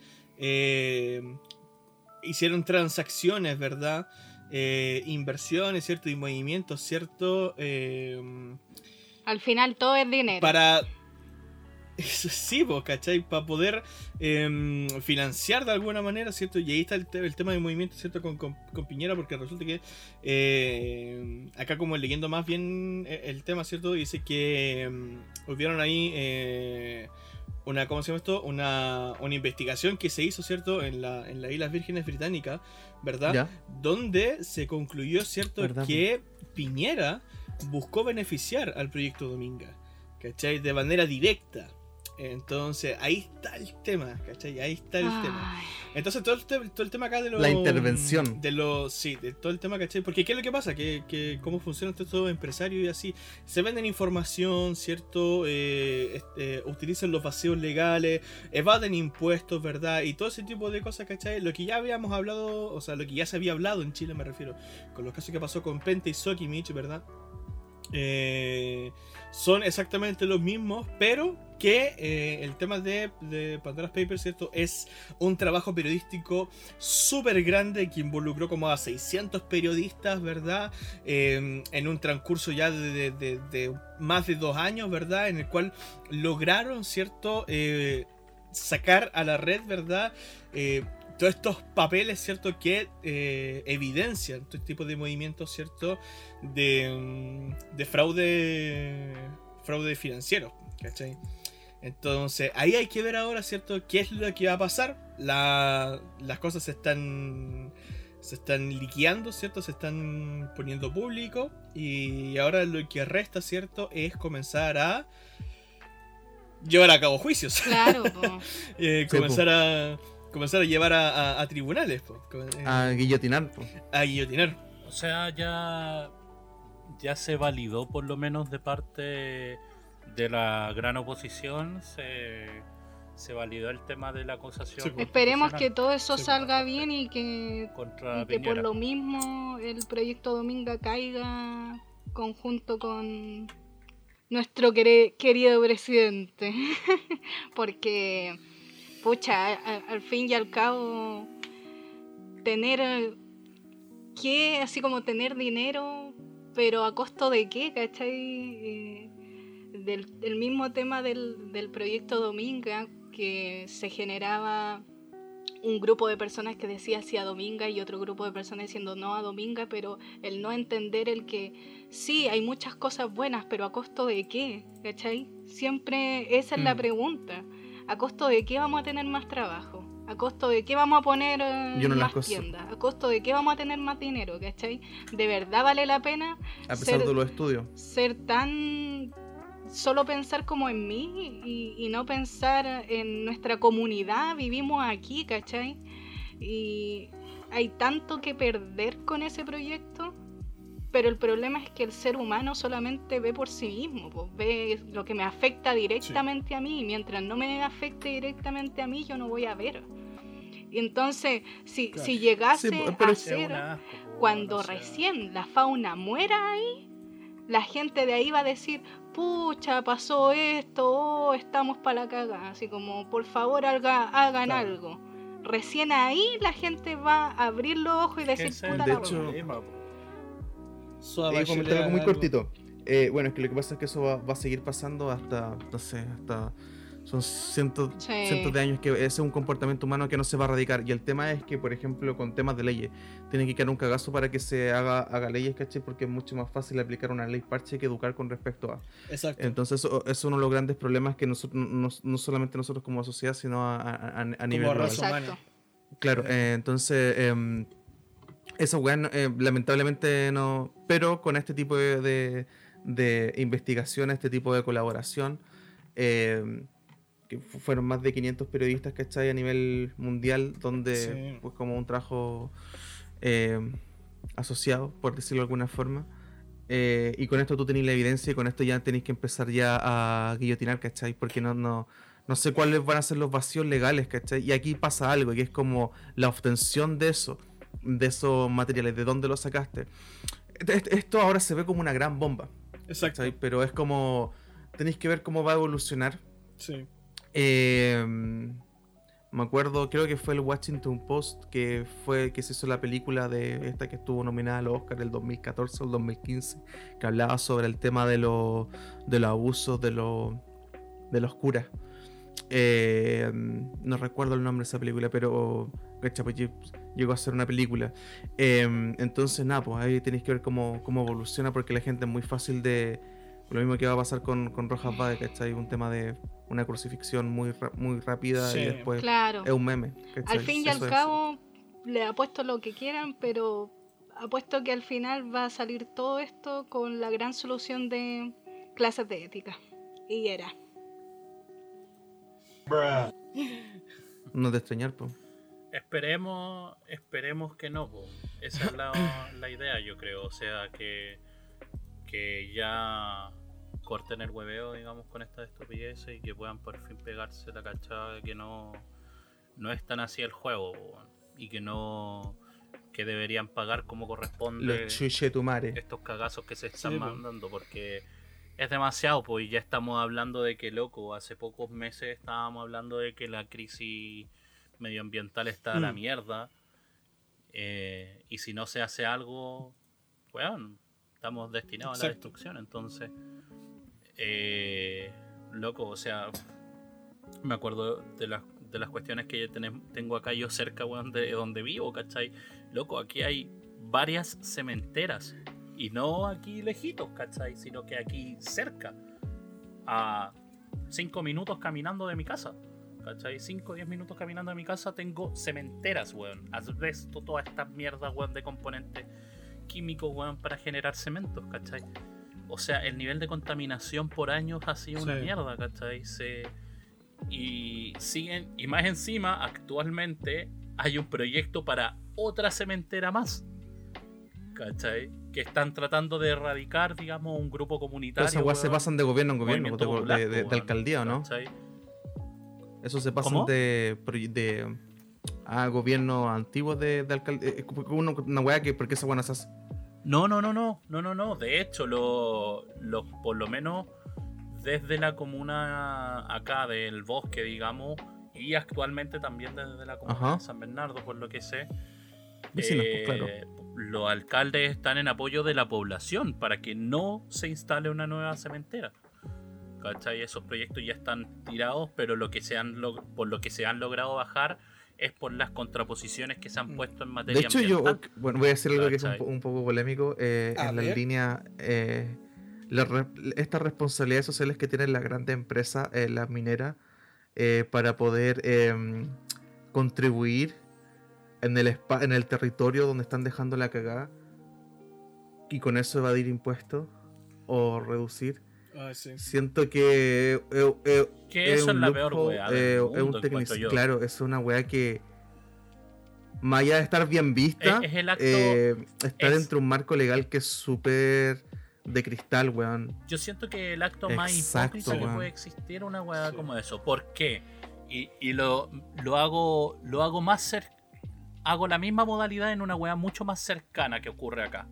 hicieron transacciones, ¿verdad? Eh, inversiones, ¿cierto? Y movimientos, ¿cierto? Eh, Al final todo es dinero. para... Eso sí, vos, ¿cachai? Para poder em, financiar de alguna manera, ¿cierto? Y ahí está el, te- el tema de movimiento, ¿cierto? Con, con- con Piñera, porque resulta que eh, acá como leyendo más bien eh, el tema, ¿cierto? Dice que em, hubieron ahí eh, una, ¿cómo se llama esto? Una, una investigación que se hizo, ¿cierto? En, la, en las Islas Vírgenes Británicas, ¿verdad? ¿Ya? donde se concluyó, ¿cierto?, ¿Verdad, que Piñera buscó beneficiar al proyecto Dominga, ¿cachai? De manera directa. Entonces, ahí está el tema, ¿cachai? Ahí está el tema. Entonces, todo el, te- todo el tema acá de los... La intervención. De los... Sí, de todo el tema, ¿cachai? Porque ¿qué es lo que pasa? Que, que cómo funcionan todos estos empresarios y así. Se venden información, ¿cierto? Eh, este, utilizan los vacíos legales, evaden impuestos, ¿verdad? Y todo ese tipo de cosas, ¿cachai? Lo que ya habíamos hablado, o sea, lo que ya se había hablado en Chile, me refiero, con los casos que pasó con Pente y Sokimich, ¿verdad? Eh, son exactamente los mismos, pero que eh, el tema de, de Pandora's Papers, ¿cierto? Es un trabajo periodístico súper grande que involucró como a 600 periodistas, ¿verdad? Eh, en un transcurso ya de, de- de- de más de dos años, ¿verdad? En el cual lograron, ¿cierto? Eh, sacar a la red, ¿verdad? Eh, todos estos papeles, ¿cierto? Que eh, evidencian todo este tipo de movimientos, ¿cierto? De, mm, de fraude, fraude financiero, ¿cachai? Entonces, ahí hay que ver ahora, ¿cierto? ¿Qué es lo que va a pasar? La- las cosas se están, se están liqueando, ¿cierto? Se están poniendo público. Y ahora lo que resta, ¿cierto? Es comenzar a llevar a cabo juicios. claro. Eh, Sí, comenzar, a, comenzar a llevar a, a- a tribunales, po. Eh, A guillotinar. po. a guillotinar. O sea, ya, ya se validó por lo menos de parte de la gran oposición, se, se validó el tema de la acusación. Sí. Esperemos que todo eso Sí, salga bien y que, contra y que por lo mismo el proyecto Dominga caiga conjunto con nuestro querido presidente. Porque, pucha, a- a- al fin y al cabo, tener que, así como tener dinero, pero a costo de qué, ¿cachai? Eh, del, del mismo tema del, del proyecto Dominga, que se generaba un grupo de personas que decía sí a Dominga y otro grupo de personas diciendo no a Dominga, pero el no entender el que sí, hay muchas cosas buenas, pero a costo de qué, ¿cachai? Siempre esa es la Mm. pregunta. ¿A costo de qué vamos a tener más trabajo? ¿A costo de qué vamos a poner eh, las más tiendas? ¿A costo de qué vamos a tener más dinero? ¿Cachai? ¿De verdad vale la pena A pesar Ser- de los estudios. ser tan solo pensar como en mí y, y no pensar en nuestra comunidad, vivimos aquí, ¿cachai? Y hay tanto que perder con ese proyecto, pero el problema es que el ser humano solamente ve por sí mismo, pues, ve lo que me afecta directamente a mí y mientras no me afecte directamente a mí yo no voy a ver. Y entonces, si, Claro. si llegase Sí, pero a ser cuando o sea, recién la fauna muera ahí, la gente de ahí va a decir, pucha, pasó esto, oh, estamos para la caga. Así como, por favor, haga- hagan Claro. algo. Recién ahí la gente va a abrir los ojos y decir, puta de la hecho- wea". problema, po. Suave, Quería comentar algo muy algo. cortito. Eh, bueno, es que lo que pasa es que eso va, va a seguir pasando hasta, no sé, hasta... Son cientos, Sí. cientos de años que ese es un comportamiento humano que no se va a erradicar. Y el tema es que, por ejemplo, con temas de leyes, tiene que quedar un cagazo para que se haga, haga leyes, ¿cachai? Porque es mucho más fácil aplicar una ley parche que educar con respecto a. Exacto. Entonces, eso es uno de los grandes problemas que nosotros, no, no solamente nosotros como sociedad, sino a, a- a- nivel global. Claro, eh, entonces, em, esa weá eh, lamentablemente no. Pero con este tipo de, de, de investigación, este tipo de colaboración, em, que fu- fueron más de 500 periodistas, ¿cachai? A nivel mundial, donde, Sí. pues, como un trabajo em, asociados, por decirlo de alguna forma. Eh, y con esto tú tenés la evidencia y con esto ya tenéis que empezar ya a guillotinar, ¿cachai? Porque no, no, no sé cuáles van a ser los vacíos legales, ¿cachai? Y aquí pasa algo, que es como la obtención de eso, de esos materiales, de dónde lo sacaste. Esto ahora se ve como una gran bomba. Exacto. Pero es como, tenéis que ver cómo va a evolucionar. Sí. Eh, me acuerdo, creo que fue el Washington Post que fue que se hizo la película de esta que estuvo nominada al Oscar el 2014 o el 2015, que hablaba sobre el tema de, los de los abusos de, los de los curas. Eh, no recuerdo el nombre de esa película, pero pues, llegó a ser una película. Eh, entonces, nada, pues ahí tenéis que ver cómo, cómo evoluciona, porque la gente es muy fácil de, lo mismo que va a pasar con, con Rojas Bade, ¿cachai? Un tema de una crucifixión muy, muy rápida y después claro. es un meme. Al fin y al cabo, le apuesto lo que quieran, pero apuesto que al final va a salir todo esto con la gran solución de clases de ética. Y era. No de extrañar, pues. Esperemos, esperemos que no, po. esa es la, la idea, yo creo. O sea, que que ya corten el hueveo, digamos, con estas estupideces y que puedan por fin pegarse la cachada de que no, no es tan así el juego y que no que deberían pagar como corresponde estos cagazos que se están mandando porque es demasiado pues ya estamos hablando de que loco hace pocos meses estábamos hablando de que la crisis medioambiental está a la mm. mierda eh, y si no se hace algo bueno estamos destinados a la destrucción. Entonces, eh, loco, o sea, me acuerdo de las, de las cuestiones que tengo acá yo cerca, de donde vivo, ¿cachai? Loco, aquí hay varias cementeras. Y no aquí lejitos, ¿cachai? Sino que aquí cerca. A cinco minutos caminando de mi casa. ¿Cachai? 5 o 10 minutos caminando de mi casa tengo cementeras, weón. Asbesto, todas estas mierdas, weón, de componentes químicos, weón, para generar cementos, ¿cachai? O sea, el nivel de contaminación por años ha sido una mierda, ¿cachai? Se... Y siguen, y más encima, actualmente hay un proyecto para otra cementera más, ¿cachai? Que están tratando de erradicar, digamos, un grupo comunitario. Esas se pasan de gobierno en gobierno, de, alcaldía, ¿o no? Eso se pasa de, de a gobierno antiguo de, de alcaldía. Eh, una weá que, ¿por qué esa buena se hace? No, no, no, no, no, no, no. De hecho, lo, por lo menos desde la comuna acá del bosque, digamos, y actualmente también desde la comuna de San Bernardo, por lo que sé, pues, eh, los alcaldes están en apoyo de la población para que no se instale una nueva cementera. ¿Cachai? Esos proyectos ya están tirados, pero lo que se han por lo que se han logrado bajar es por las contraposiciones que se han mm. puesto en materia De hecho, yo bueno, voy a decir algo que es un, poco polémico. Eh, en la línea, eh, estas responsabilidades sociales que tienen las grandes empresas, eh, las mineras, eh, para poder em, contribuir en el, en el territorio donde están dejando la cagada y con eso evadir impuestos o reducir Siento que. Eh, eh, que eso es, la peor weá. Eh, es un técnico. Claro, es una weá que. Más allá de estar bien vista, es, el acto, está dentro de un marco legal que es súper de cristal, weón. Yo siento que el acto más hipócrita que puede existir es una weá como eso. ¿Por qué? Y, y lo, lo, hago lo hago más cerca. Hago la misma modalidad en una weá mucho más cercana que ocurre acá.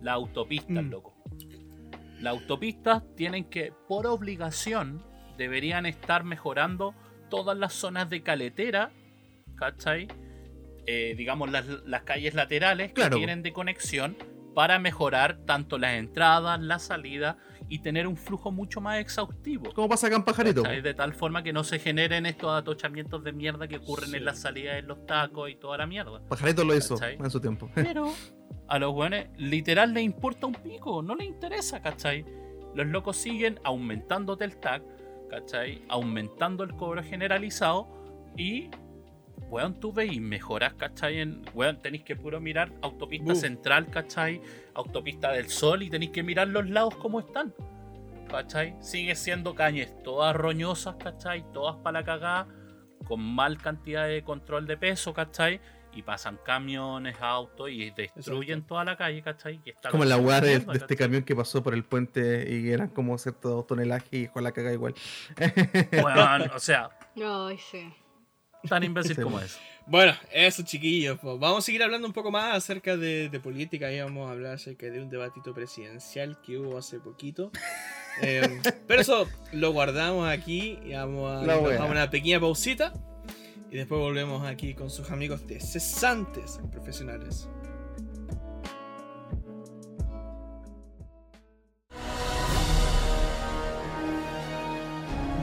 La autopista, mm. loco. Las autopistas tienen que, por obligación, deberían estar mejorando todas las zonas de caletera, ¿cachai? Eh, digamos las, calles laterales que tienen de conexión para mejorar tanto las entradas, la salida y tener un flujo mucho más exhaustivo. ¿Cómo pasa acá en Pajarito? De tal forma que no se generen estos atochamientos de mierda que ocurren en las salidas, en los tacos y toda la mierda. Pajarito lo hizo en su tiempo. Pero a los weones literal les importa un pico, no les interesa, ¿cachai? Los locos siguen aumentándote el tag, ¿cachai? Aumentando el cobro generalizado y, weón, tú veis mejoras, ¿cachai? En, weón, tenéis que puro mirar autopista central, ¿cachai? Autopista del sol y tenéis que mirar los lados como están, ¿cachai? Sigue siendo cañes todas roñosas, ¿cachai? Todas para la cagada, con mal cantidad de control de peso, ¿cachai? y pasan camiones, autos y destruyen toda la calle, ¿cachai? Y está Como la weá de, este camión que pasó por el puente y eran como cierto tonelaje y con la caga igual. Weón, o sea, Ay, sí. Tan imbécil Sí, como eso. Bueno, eso chiquillos, pues, vamos a seguir hablando un poco más acerca de, de política y vamos a hablar acerca de un debatito presidencial que hubo hace poquito. Eh, pero eso lo guardamos aquí y vamos a, wea. a una pequeña pausita y después volvemos aquí con sus amigos de cesantes profesionales.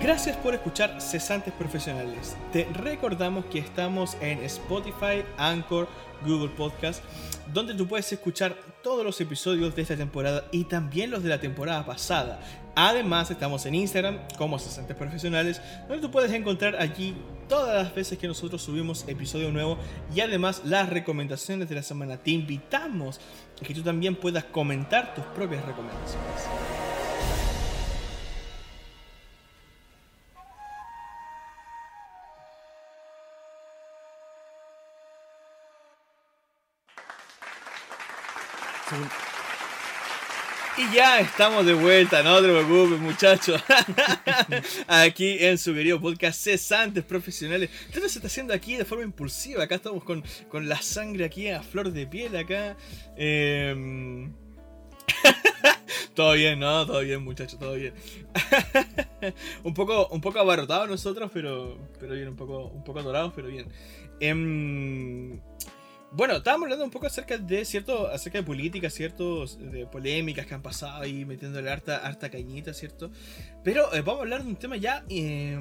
Gracias por escuchar Cesantes Profesionales. Te recordamos que estamos en Spotify, Anchor, Google Podcast, donde tú puedes escuchar todos los episodios de esta temporada y también los de la temporada pasada. Además, estamos en Instagram como Cesantes Profesionales, donde tú puedes encontrar allí todas las veces que nosotros subimos episodio nuevo y además las recomendaciones de la semana. Te invitamos a que tú también puedas comentar tus propias recomendaciones. Ya estamos de vuelta, no te preocupes, muchachos. aquí en su querido podcast Cesantes Profesionales. Esto se está haciendo aquí de forma impulsiva. Acá estamos con, con la sangre aquí a flor de piel. Acá. Em, todo bien, ¿no? Todo bien, muchachos, todo bien. un, poco, un poco abarrotados nosotros, pero, pero bien, un poco, un poco atorados, pero bien. Em, bueno, estábamos hablando un poco acerca de cierto, acerca de política, ciertos de polémicas que han pasado ahí metiéndole harta, harta cañita, ¿cierto? Pero eh, vamos a hablar de un tema ya eh,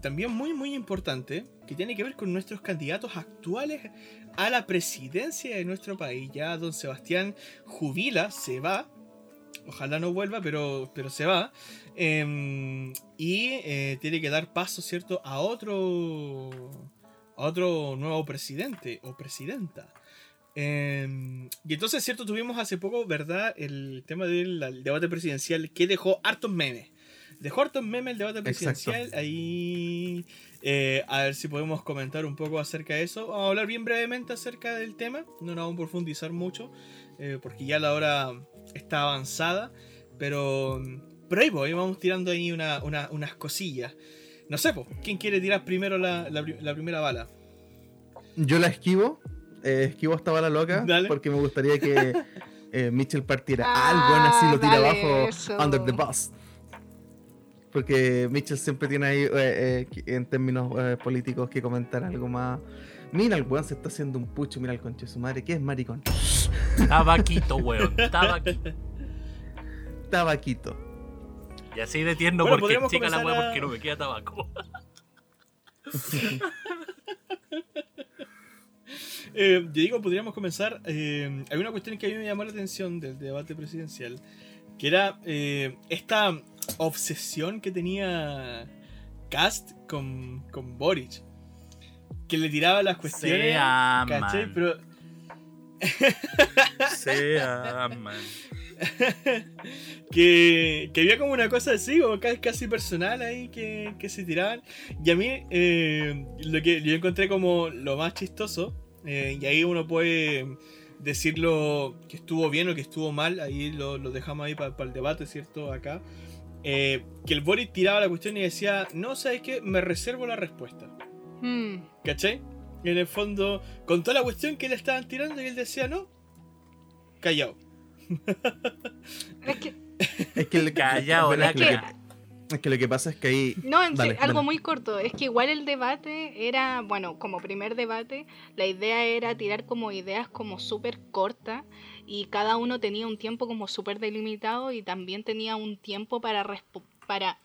también muy muy importante que tiene que ver con nuestros candidatos actuales a la presidencia de nuestro país. Ya don Sebastián jubila, se va. Ojalá no vuelva, pero, pero se va. Eh, y eh, tiene que dar paso, ¿cierto? A otro a otro nuevo presidente o presidenta. Eh, y entonces, cierto, tuvimos hace poco, ¿verdad? El tema del el debate presidencial que dejó hartos memes. Dejó hartos memes el debate Exacto. presidencial. Ahí, eh, a ver si podemos comentar un poco acerca de eso. Vamos a hablar bien brevemente acerca del tema. No nos vamos a profundizar mucho, eh, porque ya la hora está avanzada. Pero, pero ahí voy, vamos tirando ahí una- una- unas cosillas. No sé, po, ¿quién quiere tirar primero la, la pri- la primera bala? Yo la esquivo. eh, esquivo esta bala loca. Dale. Porque me gustaría que eh, Mitchell partiera Ah, algo en así lo tira dale abajo. eso. Under the bus. Porque Mitchell siempre tiene ahí, eh, eh, que- en términos eh, políticos, que comentar algo más. Mira, el weón se está haciendo un pucho. Mira el conche de su madre. ¿Qué es maricón? Tabaquito, weón. Tabaquito. Tabaquito. Y así de tierno Bueno, porque chica la weá a- porque no me queda tabaco. Eh, yo digo, podríamos comenzar. eh, hay una cuestión que a mí me llamó la atención del debate presidencial, que era eh, esta obsesión que tenía Cast con, con Boric, que le tiraba las cuestiones. Se aman. ¿cachai? Pero Se aman. que, que había como una cosa así, como ca- casi personal ahí que, que se tiraban. Y a mí eh, lo que yo encontré como lo más chistoso, eh, y ahí uno puede decirlo que estuvo bien o que estuvo mal, ahí lo, lo dejamos ahí para el debate, ¿cierto? Acá. eh, que el Boris tiraba la cuestión y decía, no, ¿sabes qué? Me reservo la respuesta. Mm. ¿Cachai? En el fondo, con toda la cuestión que le estaban tirando y él decía, no, callado. Es que, Es que, es, que lo que- que, es que lo que pasa es que ahí. no, en Dale, algo dale. muy corto. Es que igual el debate era, bueno, como primer debate, la idea era tirar como ideas como súper cortas y cada uno tenía un tiempo como súper delimitado y también tenía un tiempo para, para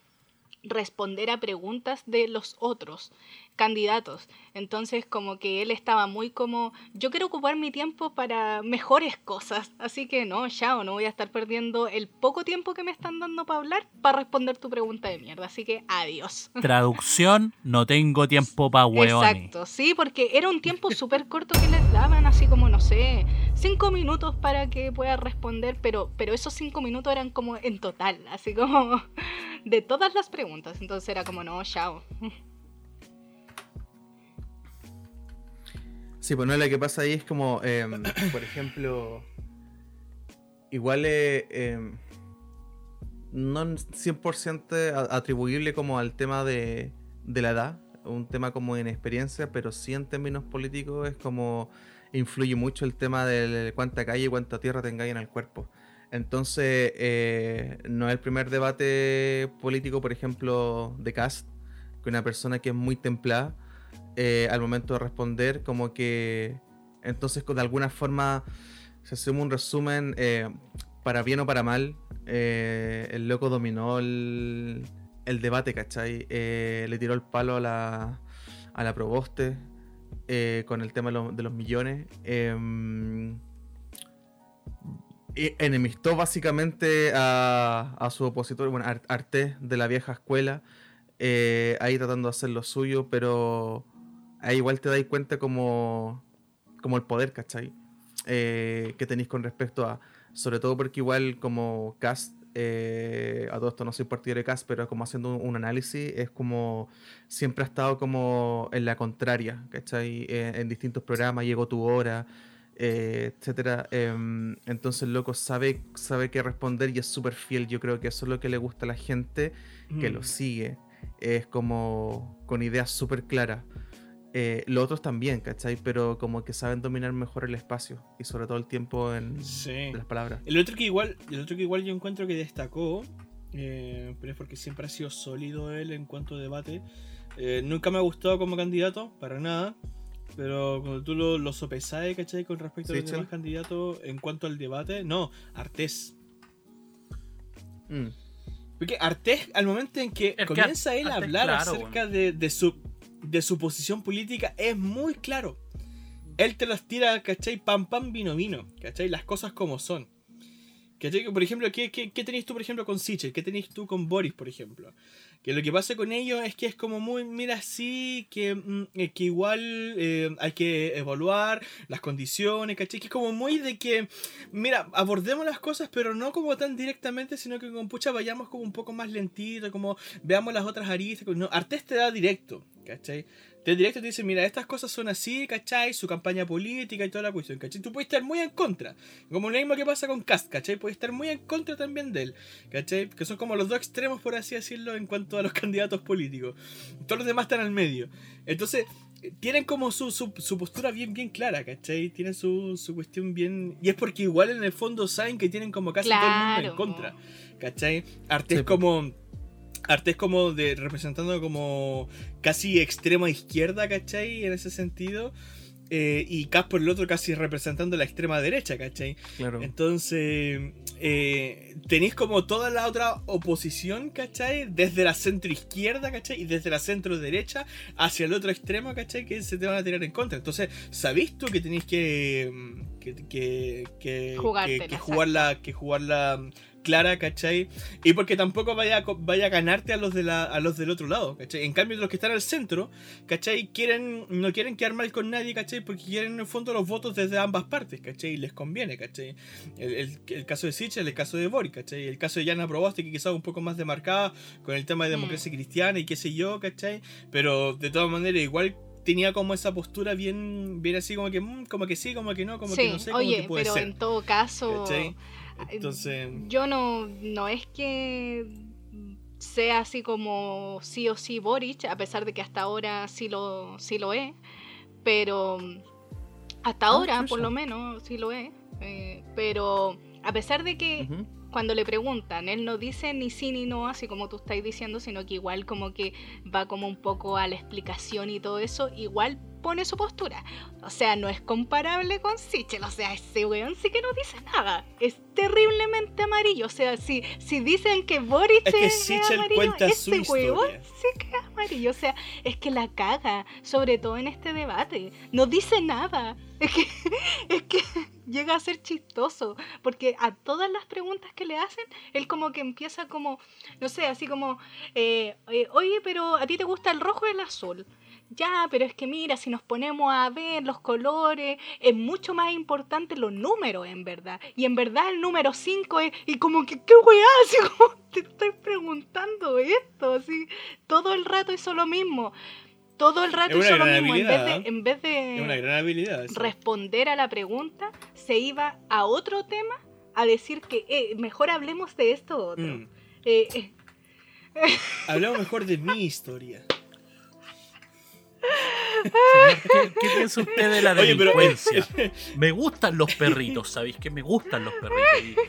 responder a preguntas de los otros candidatos. Entonces como que él estaba muy como, yo quiero ocupar mi tiempo para mejores cosas, así que no, chao, no voy a estar perdiendo el poco tiempo que me están dando para hablar para responder tu pregunta de mierda, así que adiós. Traducción, no tengo tiempo pa' hueones. Exacto, sí, porque era un tiempo súper corto que les daban, así como, no sé, cinco minutos para que pueda responder, pero, pero esos cinco minutos eran como en total, así como de todas las preguntas, entonces era como, no, chao. Sí, pues no, lo que pasa ahí es como, em, por ejemplo, igual es em, no 100% atribuible como al tema de, de la edad, un tema como de inexperiencia, pero sí en términos políticos es como influye mucho el tema de cuánta calle y cuánta tierra tengáis en el cuerpo. Entonces, eh, no es el primer debate político, por ejemplo, de Cast, que una persona que es muy templada eh, al momento de responder, como que entonces de alguna forma, si hacemos un resumen, eh, para bien o para mal, el loco dominó el, el debate, ¿cachai? le tiró el palo a la, a la Proboste con el tema de los millones. Em, enemistó básicamente a, su opositor, bueno, Arte de la vieja escuela, eh, ahí tratando de hacer lo suyo, pero ahí igual te dais cuenta como, como el poder, ¿cachai? Eh, que tenéis con respecto a, sobre todo porque igual como Cast, eh, a todo esto no soy partidario de Cast, pero como haciendo un, análisis, es como siempre ha estado como en la contraria, ¿cachai? en distintos programas, llegó tu hora. Eh, etcétera. Em, entonces loco sabe, sabe qué responder y es súper fiel. Yo creo que eso es lo que le gusta a la gente que lo mm. sigue. Es como con ideas súper claras. Eh, los otros también, ¿cachai? Pero como que saben dominar mejor el espacio y sobre todo el tiempo en las palabras. El otro que igual, el otro que igual yo encuentro que destacó, eh, pero es porque siempre ha sido sólido él en cuanto a debate. nunca me ha gustado como candidato, para nada. Pero cuando tú lo, lo sopesas, ¿cachai? Con respecto a los demás candidatos en cuanto al debate, no, Artés. Mm. Porque Artés, al momento en que comienza él a hablar acerca de, de, su, de su posición política, es muy claro. Él te las tira, ¿cachai? Pam, pam, vino, vino. ¿cachai? Las cosas como son. ¿Cachai? Por ejemplo, ¿qué, qué, qué tenéis tú, por ejemplo, con Sichel? ¿Qué tenéis tú con Boris, por ejemplo? Que lo que pasa con ellos es que es como muy, mira, sí, que, mm, que igual eh, hay que evaluar las condiciones, ¿cachai? Que es como muy de que, mira, abordemos las cosas, pero no como tan directamente, sino que con pucha vayamos como un poco más lentito, como veamos las otras aristas. No, Artes te da directo, ¿cachai? Te directo te dice, mira, estas cosas son así, ¿cachai? Su campaña política y toda la cuestión, ¿cachai? Tú puedes estar muy en contra. Como lo mismo que pasa con Cast, ¿cachai? Puedes estar muy en contra también de él, ¿cachai? Que son como los dos extremos, por así decirlo, en cuanto a los candidatos políticos. Todos los demás están al medio. Entonces, tienen como su, su, postura bien, bien clara, ¿cachai? Tienen su, su, cuestión bien... Y es porque igual en el fondo saben que tienen como casi todo el mundo en contra, ¿cachai? Arte es como Arte es como de representando como casi extrema izquierda, ¿cachai? En ese sentido. Eh, y Cas por el otro casi representando la extrema derecha, ¿cachai? Claro. Entonces, eh, tenéis como toda la otra oposición, ¿cachai? Desde la centro izquierda, ¿cachai? Y desde la centro derecha hacia el otro extremo, ¿cachai? Que se te van a tirar en contra. Entonces, ¿sabéis tú que tenéis que, que, que, que, que, jugarla, que jugarla clara, ¿cachai? Y porque tampoco vaya, vaya a ganarte a los, de la, a los del otro lado, ¿cachai? En cambio, los que están al centro, ¿cachai? Quieren, no quieren quedar mal con nadie, ¿cachai? Porque quieren en el fondo los votos desde ambas partes, ¿cachai? Y les conviene, ¿cachai? El, el, caso de Sichel, el caso de Boric, ¿cachai? El caso de Yana Proboste, que quizás un poco más demarcada con el tema de mm. democracia cristiana y qué sé yo, ¿cachai? Pero de todas maneras, igual tenía como esa postura bien, bien así como que, mm, como que sí, como que no, como que no sé, oye, que puede pero en todo caso, entonces. Yo no, no es que sea así como sí o sí Boric, a pesar de que hasta ahora sí lo, sí lo es, pero hasta ah, ahora por lo menos sí lo es, eh, pero a pesar de que cuando le preguntan, él no dice ni sí ni no, así como tú estás diciendo, sino que igual como que va como un poco a la explicación y todo eso, igual pone su postura. O sea, no es comparable con Sichel. O sea, ese weón sí que no dice nada. Es terriblemente amarillo. O sea, si, si dicen que Boris es, amarillo, ese weón sí que es amarillo. O sea, es que la caga, sobre todo en este debate. No dice nada. Es que, es que llega a ser chistoso, porque a todas las preguntas que le hacen, él como que empieza como, no sé, así como, eh, eh, oye, pero ¿a ti te gusta el rojo o el azul? Ya, pero es que mira, si nos ponemos a ver los colores, es mucho más importante los números, en verdad. Y en verdad el número 5 es, y como que, ¿qué weá? Así como te estoy preguntando esto, así, todo el rato hizo lo mismo. todo el rato hizo lo mismo. En vez de, ¿eh? en vez una de gran habilidad. eso. responder a la pregunta, se iba a otro tema a decir que eh, mejor hablemos de esto otro. Mm. Eh, eh, Hablamos mejor de mi historia. ¿Qué, qué piensa usted de la Oye, pero- delincuencia? Me gustan los perritos, ¿sabéis que me gustan los perritos?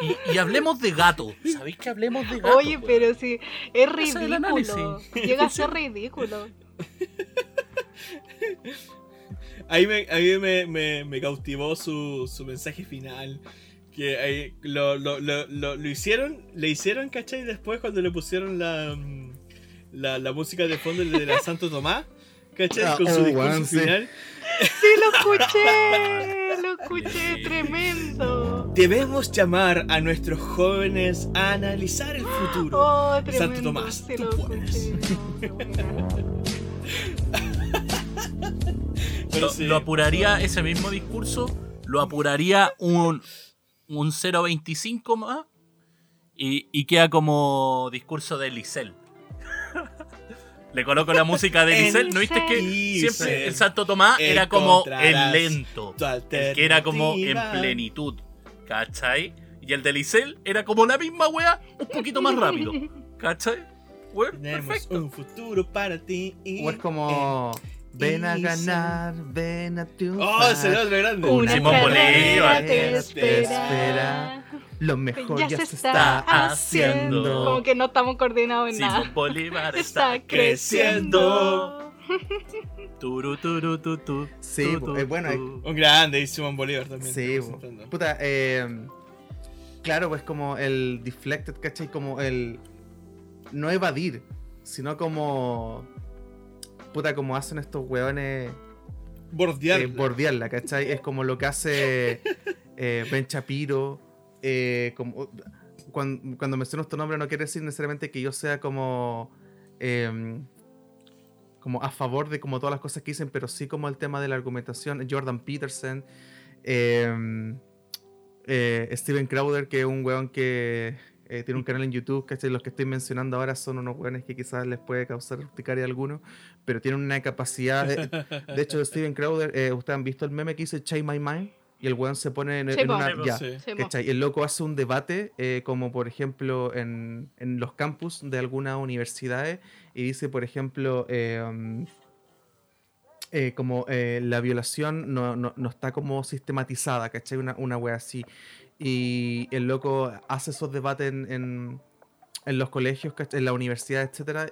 Y, y- y hablemos de gatos, ¿sabéis que hablemos de gatos? Oye, pero sí, es ridículo. Llega a ser ridículo. Ahí me, a mí me, me, me cautivó su, su mensaje final. Que ahí lo, lo, lo, lo, lo hicieron, le hicieron, ¿cachai? Después cuando le pusieron la, mm, la, la música de fondo de la Santo Tomás, ¿cachai? Con su discurso final. Sí, lo escuché. Lo escuché, tremendo. Debemos llamar a nuestros jóvenes a analizar el futuro. Oh, tremendo. Santo Tomás, sí tú lo puedes. lo, sí. lo apuraría ese mismo discurso, lo apuraría un, un 0.25 más y, y queda como discurso de Licel. Le coloco la música de En Licel, ¿no viste que siempre el Santo Tomás era como el lento? El que era como en plenitud, ¿cachai? Y el de Licel era como la misma wea, un poquito más rápido, ¿cachai? Tenemos perfecto. un futuro para ti. O es como. Ven a ganar, ven a Oh, triunfar. ese era otro grande. Una Simón Bolívar. te Te espera. Lo mejor Ya, ya, se se está está haciendo. haciendo. Como que no estamos coordinados en Simón nada. Bolívar Está está creciendo. Turu, turu, tu, tu, Sí, tu, eh, bueno, tu. Un grande, y Simón Bolívar también. Sí, puta, eh, claro, pues como el deflected, ¿cachai? Como el no evadir, sino como puta, como hacen estos hueones eh, bordearla, ¿cachai? Es como lo que hace eh, Ben Shapiro, eh, cuando, cuando menciono este nombre no quiere decir necesariamente que yo sea como em, como a favor de como todas las cosas que dicen, pero sí como el tema de la argumentación. Jordan Peterson, em, eh, Steven Crowder, que es un weón que eh, tiene un canal en YouTube, ¿cachai? Los que estoy mencionando ahora son unos weones que quizás les puede causar urticaria a alguno, pero tienen una capacidad... De, de hecho, Steven Crowder, eh, ustedes han visto el meme que dice Change My Mind, y el weón se pone en, Sí, en po. una... Sí, ya, Sí. ¿Cachai? El loco hace un debate, eh, como por ejemplo en, en los campus de algunas universidades, y dice, por ejemplo, eh, um, eh, como eh, la violación no, no- no está como sistematizada, ¿cachai? Una, una wea así. Y el loco hace esos debates en, en, en los colegios, ¿cachai? en la universidad, etcétera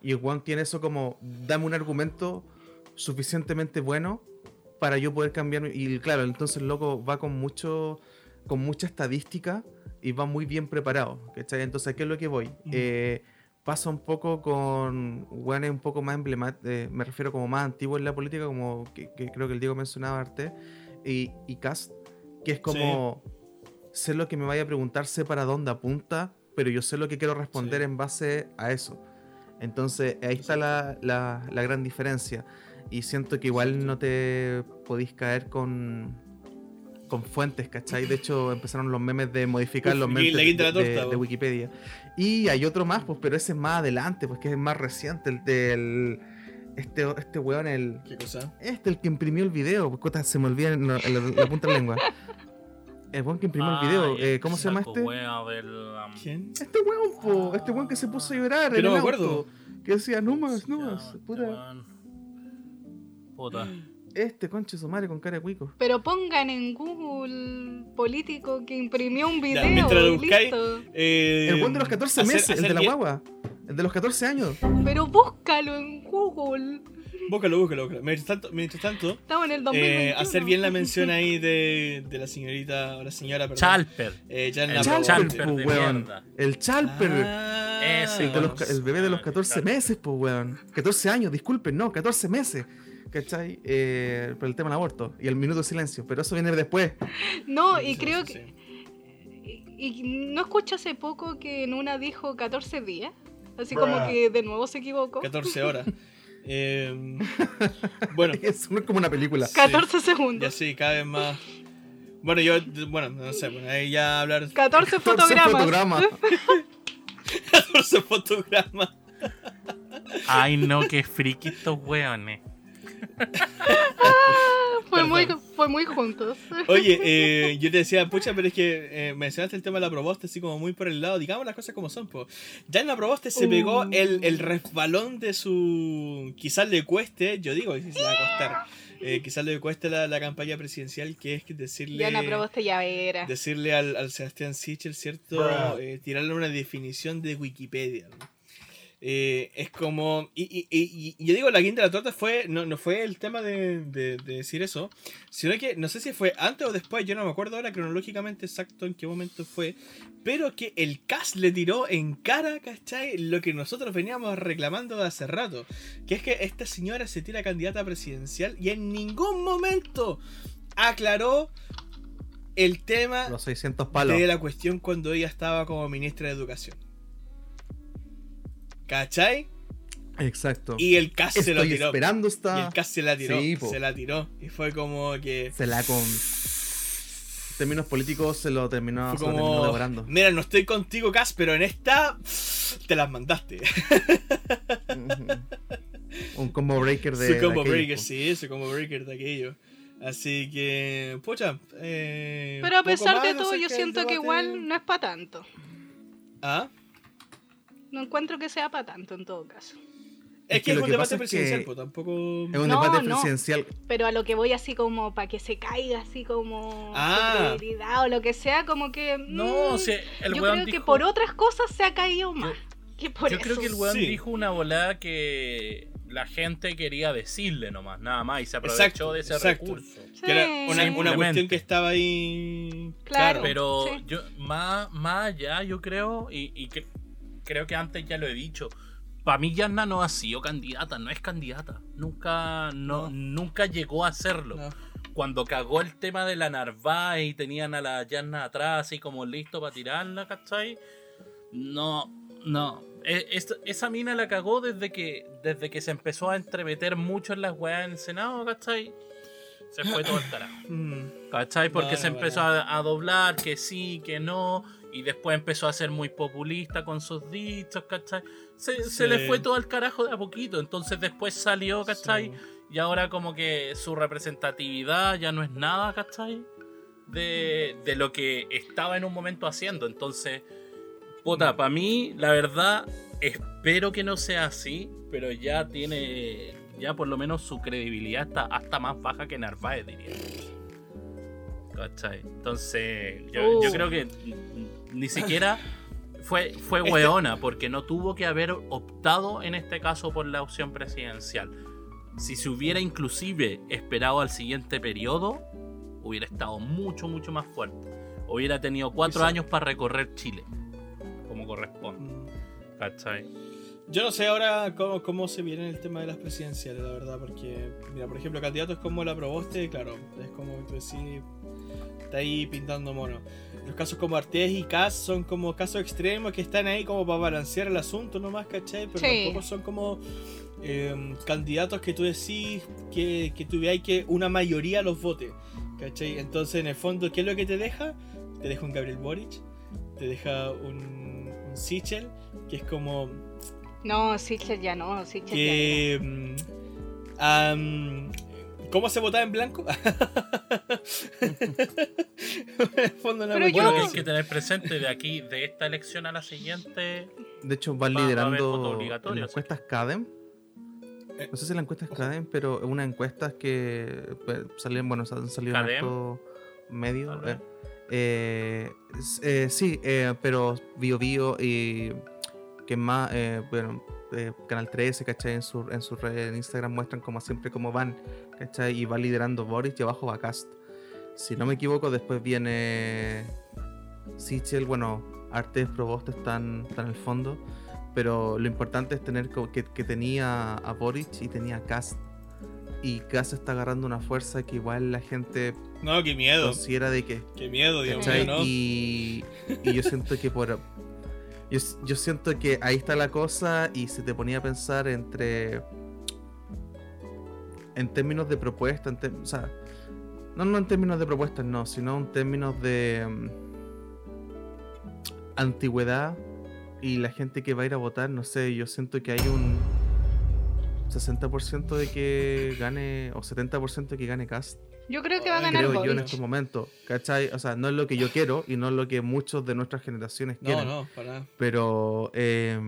Y el weón tiene eso como, dame un argumento suficientemente bueno para yo poder cambiar. Y claro, entonces el loco va con mucho con mucha estadística y va muy bien preparado. ¿cachai? Entonces, ¿a qué es lo que voy? Mm. Eh, pasa un poco con weones un poco más emblemáticos, me refiero como más antiguos en la política, como que, que creo que el Diego mencionaba Arte y, y Cast, que es como sé lo que me vaya a preguntar, sé para dónde apunta, pero yo sé lo que quiero responder Sí. en base a eso. Entonces, ahí está la, la- la gran diferencia. Y siento que igual no te podís caer con, con fuentes, ¿cachai? De hecho, empezaron los memes de modificar Uf, los memes de. Wikipedia. Y hay otro más, pues, pero ese es más adelante, pues que es más reciente, el del... Este, este weón, el... ¿Qué cosa? Este, el que imprimió el video, pues, se me olvida en la, en la- la punta de la lengua. El weón que imprimió el video, Ay, eh, ¿cómo se llama este? del, um, ¿Quién? Este weón, po, este weón que se puso a llorar. Que en no el me acuerdo. auto, Que decía, no más, no ya, más. Puta. Puta. Este conche su madre con cara de cuico. Pero pongan en Google político que imprimió un video. mientras lo buscáis, listo. Eh, El weón de los 14 hacer- meses, el hacer de la bien- guagua. El de los 14 años. Pero búscalo en Google. Búscalo, búscalo, búscalo. Mientras tanto, mientras tanto Estamos en el eh, 2021. hacer bien la mención ahí de, de la señorita, o la señora, perdón. Chalper. Eh, El. Chalper, Chalper po, de weón. mierda. El Chalper. Ah, Ese, el, de los el bebé de los Ah, 14 Chalper. meses, pues, weón. 14 años, disculpen, no, 14 meses. ¿Cachai? Eh, por el tema del aborto y el minuto de silencio. Pero eso viene después. No, y Sí, creo sí, que. sí. Y, y no escuché hace poco que en una dijo 14 días. Así Bruh. como que de nuevo se equivocó. 14 horas. Eh, bueno, Es como una película. 14 ya segundos. sí, cada vez más. Bueno, yo, bueno, no sé, bueno, ahí ya hablar 14 14 fotogramas. fotogramas. 14 fotogramas. Ay, no, qué friki estos weones. Fue muy, fue muy juntos. Oye, eh, yo te decía, pucha, pero es que eh, mencionaste el tema de la Proboste así como muy por el lado. Digamos las cosas como son, po. Ya en la Proboste se pegó Uh. el, el resbalón de su. Quizás le cueste, yo digo que sí se le va a costar. Eh, quizás le cueste la, la campaña presidencial, que es que decirle. Ya no probaste llavera. decirle al, al Sebastián Sichel, ¿cierto? Eh, tirarle una definición de Wikipedia. ¿no? Eh, es como. Y, y- y- y yo digo, la guinda de la torta fue. No, no fue el tema de, de- de decir eso. Sino que no sé si fue antes o después. Yo no me acuerdo ahora cronológicamente exacto en qué momento fue. Pero que el CAS le tiró en cara, ¿cachai? Lo que nosotros veníamos reclamando de hace rato. Que es que esta señora se tira candidata presidencial y en ningún momento aclaró el tema Los 600 palos. de la cuestión cuando ella estaba como ministra de Educación. ¿Cachai? Exacto. Y el CAS se lo Estoy tiró. esperando Y esta. el CAS se la tiró. Sí, se la tiró. Y fue como que. Se la con. En términos políticos se lo terminó, Fue se lo terminó como. devorando. Mira, no estoy contigo, CAS, pero en esta. Te las mandaste. Un combo breaker de. su de combo aquello, breaker, sí, su combo breaker de aquello. Así que. Pucha. eh, Pero a pesar más de todo, yo siento que igual no es para tanto. ¿Ah? No encuentro que sea para tanto en todo caso. Es, Es que, que es lo un que debate pasa es que- presidencial, pues tampoco. Es un No, debate no. presidencial. Pero a lo que voy así como para que se caiga así como Ah. o lo que sea, como que... No, mm, o sea, el yo creo que por otras cosas se ha caído más. que por Yo eso. creo que el weón Sí. dijo una volada que la gente quería decirle nomás, nada más, y se aprovechó Exacto, de ese exacto. recurso. Que era Sí. una, una cuestión que estaba ahí. Claro. Pero Sí. yo, más, más allá, yo creo, y, y que, creo que antes ya lo he dicho, para mí Yanna no ha sido candidata, no es candidata. Nunca, No. no, nunca llegó a serlo. No. Cuando cagó el tema de la Narváez y tenían a la Yanna atrás, así como listo para tirarla, ¿cachai? No, no. E- es- esa mina la cagó desde que, desde que se empezó a entremeter mucho en las weas en el Senado, ¿cachai? Se fue todo el carajo. Mm. ¿Cachai? Porque Vale, se vale. empezó a, a doblar, que sí, que no, y después empezó a ser muy populista con sus dichos, ¿cachai? Se, le fue todo al carajo de a poquito, entonces después salió, ¿cachai? Sí. Y ahora como que su representatividad ya no es nada, ¿cachai? De, de lo que estaba en un momento haciendo, entonces, puta, para mí, la verdad, espero que no sea así, pero ya tiene, ya por lo menos su credibilidad está hasta más baja que Narváez, diría. ¿Cachai? Entonces, yo, yo Uh. creo que ni siquiera fue, fue Este- weona, porque no tuvo que haber optado en este caso por la opción presidencial. Si se hubiera inclusive esperado al siguiente periodo, hubiera estado mucho, mucho más fuerte. Hubiera tenido cuatro Exacto. años para recorrer Chile, como corresponde. Mm. ¿Cachai? Yo no sé ahora cómo, cómo se viene el tema de las presidenciales, la verdad, porque, mira, por ejemplo, candidatos como la Proboste, claro, es como tú decís, está ahí pintando mono. Los casos como Artés y Cas son como casos extremos que están ahí como para balancear el asunto nomás, ¿cachai? Pero Sí. tampoco son como eh, candidatos que tú decís que, que tuvierais que una mayoría los vote, ¿cachai? Entonces, en el fondo, ¿qué es lo que te deja? Te deja un Gabriel Boric, te deja un, un Sichel, que es como No, Sitcher ya no, Sitcher que mm, am, ¿cómo se votaba en blanco? Pero yo- Bueno, que hay que tener presente de aquí, de esta elección a la siguiente. De hecho, van Va- liderando en las encuestas CADEM. Eh, No sé si la encuesta es CADEM, pero es una encuesta que pues, salen, bueno, han salido en ¿CADEM? harto medio. Tal vez. eh. Eh, eh, sí, eh, pero Bio Bio y que más, eh, bueno, eh, Canal 13, ¿cachai? En su, en su red en Instagram muestran como siempre cómo van, ¿cachai? Y va liderando Boris y abajo va Cast. Si no me equivoco, después viene Sichel, bueno, Artes Proboste están, están en el fondo. Pero lo importante es tener que, que tenía a Boric y tenía a Cast. Y Cast está agarrando una fuerza que igual la gente No, qué miedo, considera de que. qué miedo, Dios ¿no? y, y yo siento que por. Yo, yo siento que ahí está la cosa y se te ponía a pensar entre. En términos de propuesta, en te- o sea, no, no en términos de propuestas, no, sino en términos de mm, antigüedad y la gente que va a ir a votar, no sé, yo siento que hay un 60% de que gane, o 70% de que gane Cast. Yo creo que va a ganar Creo yo en Boric. este momento, ¿cachai? O sea, no es lo que yo quiero y no es lo que muchos de nuestras generaciones No, quieren. no, para nada. Pero eh,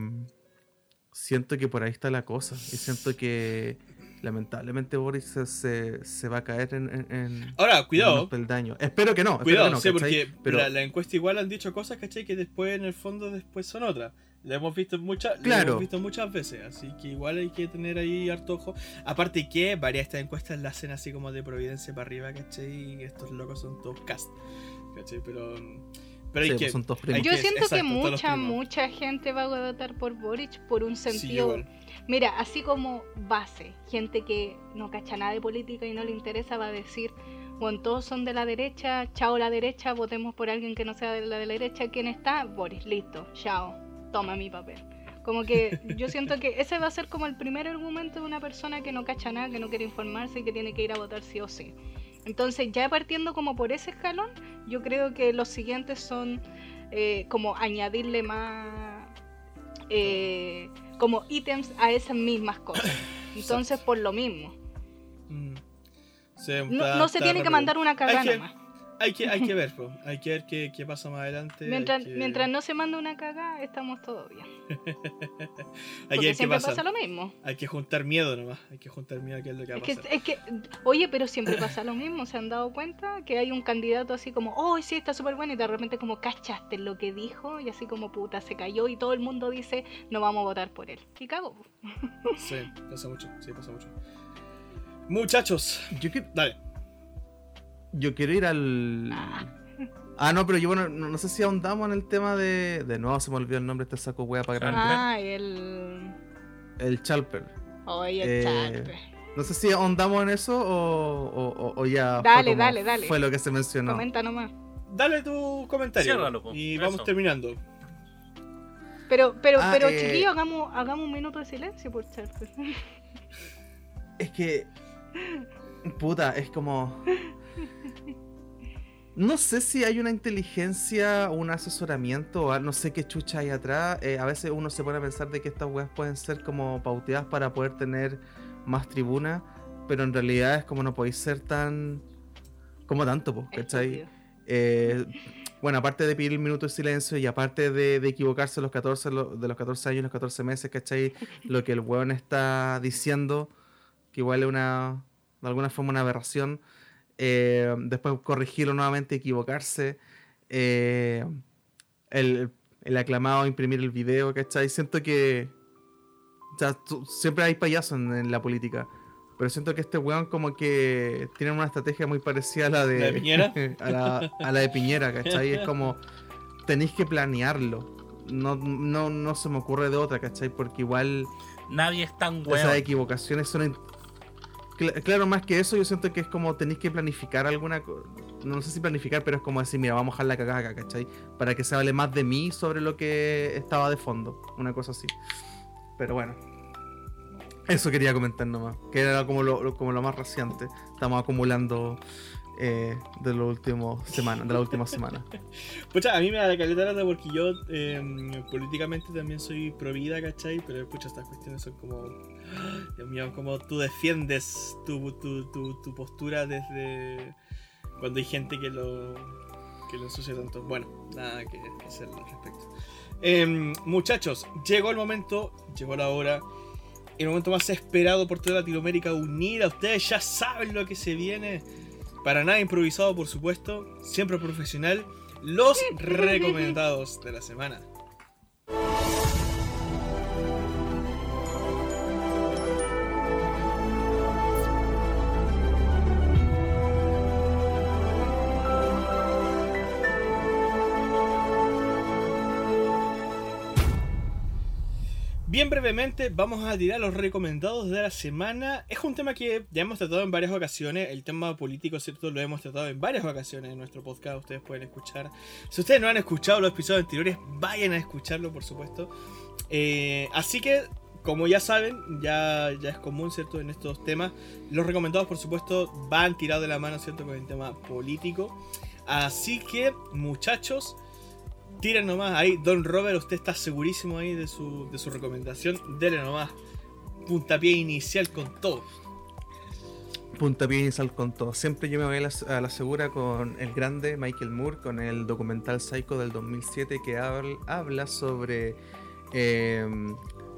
siento que por ahí está la cosa. Y siento que lamentablemente Boris se, se- se va a caer en, en, en- Ahora, en cuidado. unos peldaños. Espero que no. espero Cuidado, que no, sí, ¿cachai? porque Pero la, la encuesta igual han dicho cosas, ¿cachai? Que después en el fondo después son otras. Lo hemos visto muchas, Claro. hemos visto muchas veces, así que igual hay que tener ahí harto ojo. Aparte que varias de estas encuestas las hacen así como de Providencia para arriba, ¿cachai? Y estos locos son todos cast, ¿cachai? Pero, pero hay sí, que... pues son todos hay primos. Yo que- siento exacto, que mucha, mucha gente va a votar por Boric por un Sí, sentido. igual. Mira, así como base, gente que no cacha nada de política y no le interesa va a decir, bueno, todos son de la derecha, chao la derecha, votemos por alguien que no sea de la, de la derecha, ¿quién está? Boris, listo, chao, toma mi papel. Como que yo siento que ese va a ser como el primer argumento de una persona que no cacha nada, que no quiere informarse y que tiene que ir a votar sí o sí. Entonces, ya partiendo como por ese escalón, yo creo que los siguientes son eh, como añadirle más eh, como ítems a esas mismas cosas. Entonces, por lo mismo. Mm. Sí, No, está- no se tiene que mandar una que- nomás. Hay que, hay que ver, po. hay que ver qué, qué pasa más adelante. Mientras, que- mientras no se manda una cagada, estamos todos bien. hay Porque siempre pasa. pasa lo mismo. Hay que juntar miedo nomás, hay que juntar miedo a qué es lo que va a que, pasar. es que, oye, pero siempre pasa lo mismo. ¿Se han dado cuenta que hay un candidato así como, oh, sí, está súper bueno? Y de repente como cachaste lo que dijo y así como puta, se cayó y todo el mundo dice, no vamos a votar por él. Y cago. Sí, pasa mucho, sí, pasa mucho. Muchachos, dale. Yo quiero ir al. Ah, no, pero yo bueno, no, no sé si ahondamos en el tema de. De nuevo se me olvidó el nombre de este saco wea para grande. Ah, el... El Chalper. Oye, Eh, Charpe. No sé si ahondamos en eso o, o- o- o ya. Dale, dale, dale. Fue lo que se mencionó. Comenta nomás. Dale tu comentario. Ciérralo, y Eso. vamos terminando. Pero, pero, Ah, pero eh. chiquillos, hagamos, hagamos un minuto de silencio por Charpe. Es que. Puta, es como. No sé si hay una inteligencia un asesoramiento o a- no sé qué chucha hay atrás. Eh, a veces uno se pone a pensar de que estas weas pueden ser como pauteadas para poder tener más tribuna, pero en realidad es como no podéis ser tan. como tanto, pues, ¿cachai? Eh, bueno, aparte de pedir el minuto de silencio y aparte de, de equivocarse los 14, lo- de los 14 años, los 14 meses, ¿cachai? Lo que el weón está diciendo, que igual es una, de alguna forma una aberración. Eh, después corregirlo nuevamente, equivocarse. eh, el, el aclamado imprimir el video, ¿cachai? Siento que... o sea, tú- siempre hay payasos en, en la política. Pero siento que este weón como que tiene una estrategia muy parecida a la de... ¿La de Piñera? a, la, a la de Piñera, ¿cachai? Es como... Tenéis que planearlo. No, no, no se me ocurre de otra, ¿cachai? Porque igual Nadie es tan esas weón. equivocaciones son... claro, más que eso, yo siento que es como tenéis que planificar alguna... No sé si planificar, pero es como decir, mira, vamos a dejar la cagada ¿cachai? Para que se hable más de mí sobre lo que estaba de fondo. Una cosa así. Pero bueno. Eso quería comentar nomás. Que era como lo, como lo más reciente. Estamos acumulando eh, de los últimos semanas, de la última semana. Pucha, a mí me da la caleta lata porque yo eh, políticamente también soy pro vida, ¿cachai? Pero pucha, estas cuestiones son como. Dios mío, como tú defiendes tu, tu, tu, tu postura desde cuando hay gente que lo, que lo ensucia tanto. Bueno, nada que hacer al respecto. Em, muchachos, llegó el momento, llegó la hora. El momento más esperado por toda Latinoamérica unida. Ustedes ya saben lo que se viene. Para nada improvisado, por supuesto. Siempre profesional. Los recomendados de la semana. Brevemente, vamos a tirar los recomendados de la semana. Es un tema que ya hemos tratado en varias ocasiones. El tema político, ¿cierto? Lo hemos tratado en varias ocasiones en nuestro podcast. Ustedes pueden escuchar. Si ustedes no han escuchado los episodios anteriores, vayan a escucharlo, por supuesto. Eh, así que, como ya saben, ya, ya es común, ¿cierto? En estos temas, los recomendados, por supuesto, van tirados de la mano, ¿cierto? Con el tema político. Así que, muchachos, tiren nomás ahí. Don Robert, usted está segurísimo ahí de su, de su recomendación. Dele nomás. puntapié inicial con todo. Puntapié inicial con todo. Siempre yo me voy a la, a la, segura con el grande Michael Moore, con el documental Psycho del 2007 que habla, habla sobre eh,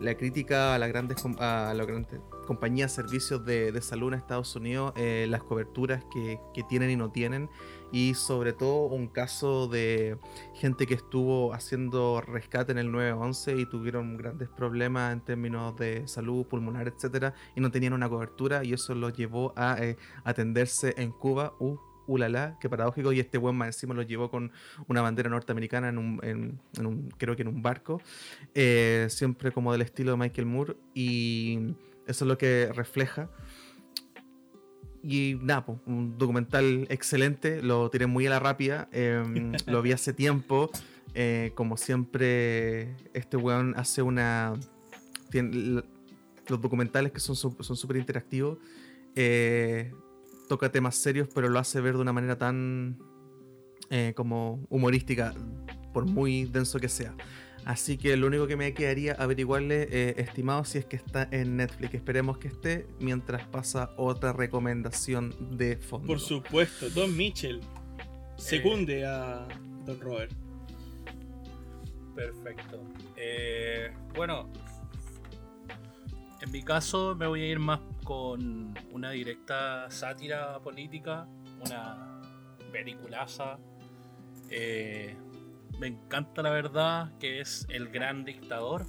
la crítica a las grandes, a las grandes compañías, servicios de, de, salud en Estados Unidos, eh, las coberturas que, que, tienen y no tienen, y sobre todo un caso de gente que estuvo haciendo rescate en el 911 y tuvieron grandes problemas en términos de salud pulmonar, etcétera, y no tenían una cobertura, y eso los llevó a eh, atenderse en Cuba. Uh, ulala, qué paradójico, y este buen más encima lo llevó con una bandera norteamericana en un, en, un creo que en un barco, eh, siempre como del estilo de Michael Moore, y eso es lo que refleja. Y nada, pues, un documental excelente, lo tiré muy a la rápida, eh, lo vi hace tiempo, eh, como siempre este weón hace una... Tiene, los documentales que son súper interactivos, eh, toca temas serios, pero lo hace ver de una manera tan eh, como humorística, por muy denso que sea. Así que lo único que me quedaría averiguarle, eh, estimado, si es que está en Netflix. Esperemos que esté mientras pasa otra recomendación de fondo. Por supuesto, Don Mitchell secunde eh, a Don Robert. Perfecto. Eh, bueno, en mi caso me voy a ir más con una directa sátira política, una peliculaza. Eh, me encanta la verdad que es El Gran Dictador,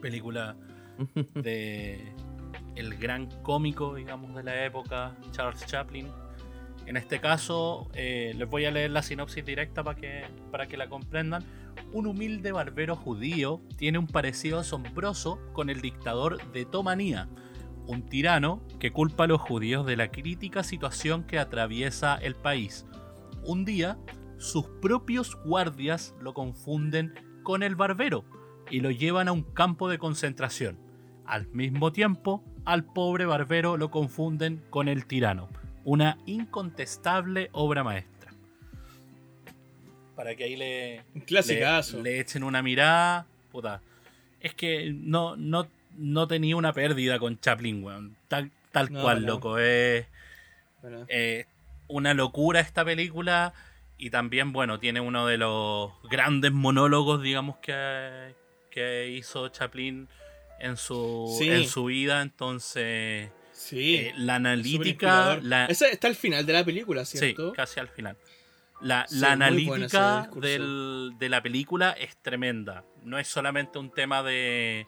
película de el gran cómico, digamos, de la época, Charles Chaplin. En este caso, eh, les voy a leer la sinopsis directa para que, para que la comprendan. Un humilde barbero judío tiene un parecido asombroso con el dictador de Tomanía, un tirano que culpa a los judíos de la crítica situación que atraviesa el país. Un día, sus propios guardias lo confunden con el barbero y lo llevan a un campo de concentración. Al mismo tiempo, al pobre barbero lo confunden con el tirano. Una incontestable obra maestra. Para que ahí le, le, le echen una mirada. Puta. Es que no, no, no tenía una pérdida con Chaplin, weón. Tal, tal No, cual, no. loco. Es Bueno, eh, una locura esta película. Y también, bueno, tiene uno de los grandes monólogos, digamos, que, que hizo Chaplin en su, Sí. en su vida. Entonces, sí. eh, la analítica. La, Ese está al final de la película, sí, ¿cierto? casi al final. La, Sí, la analítica del- de la película es tremenda. No es solamente un tema de,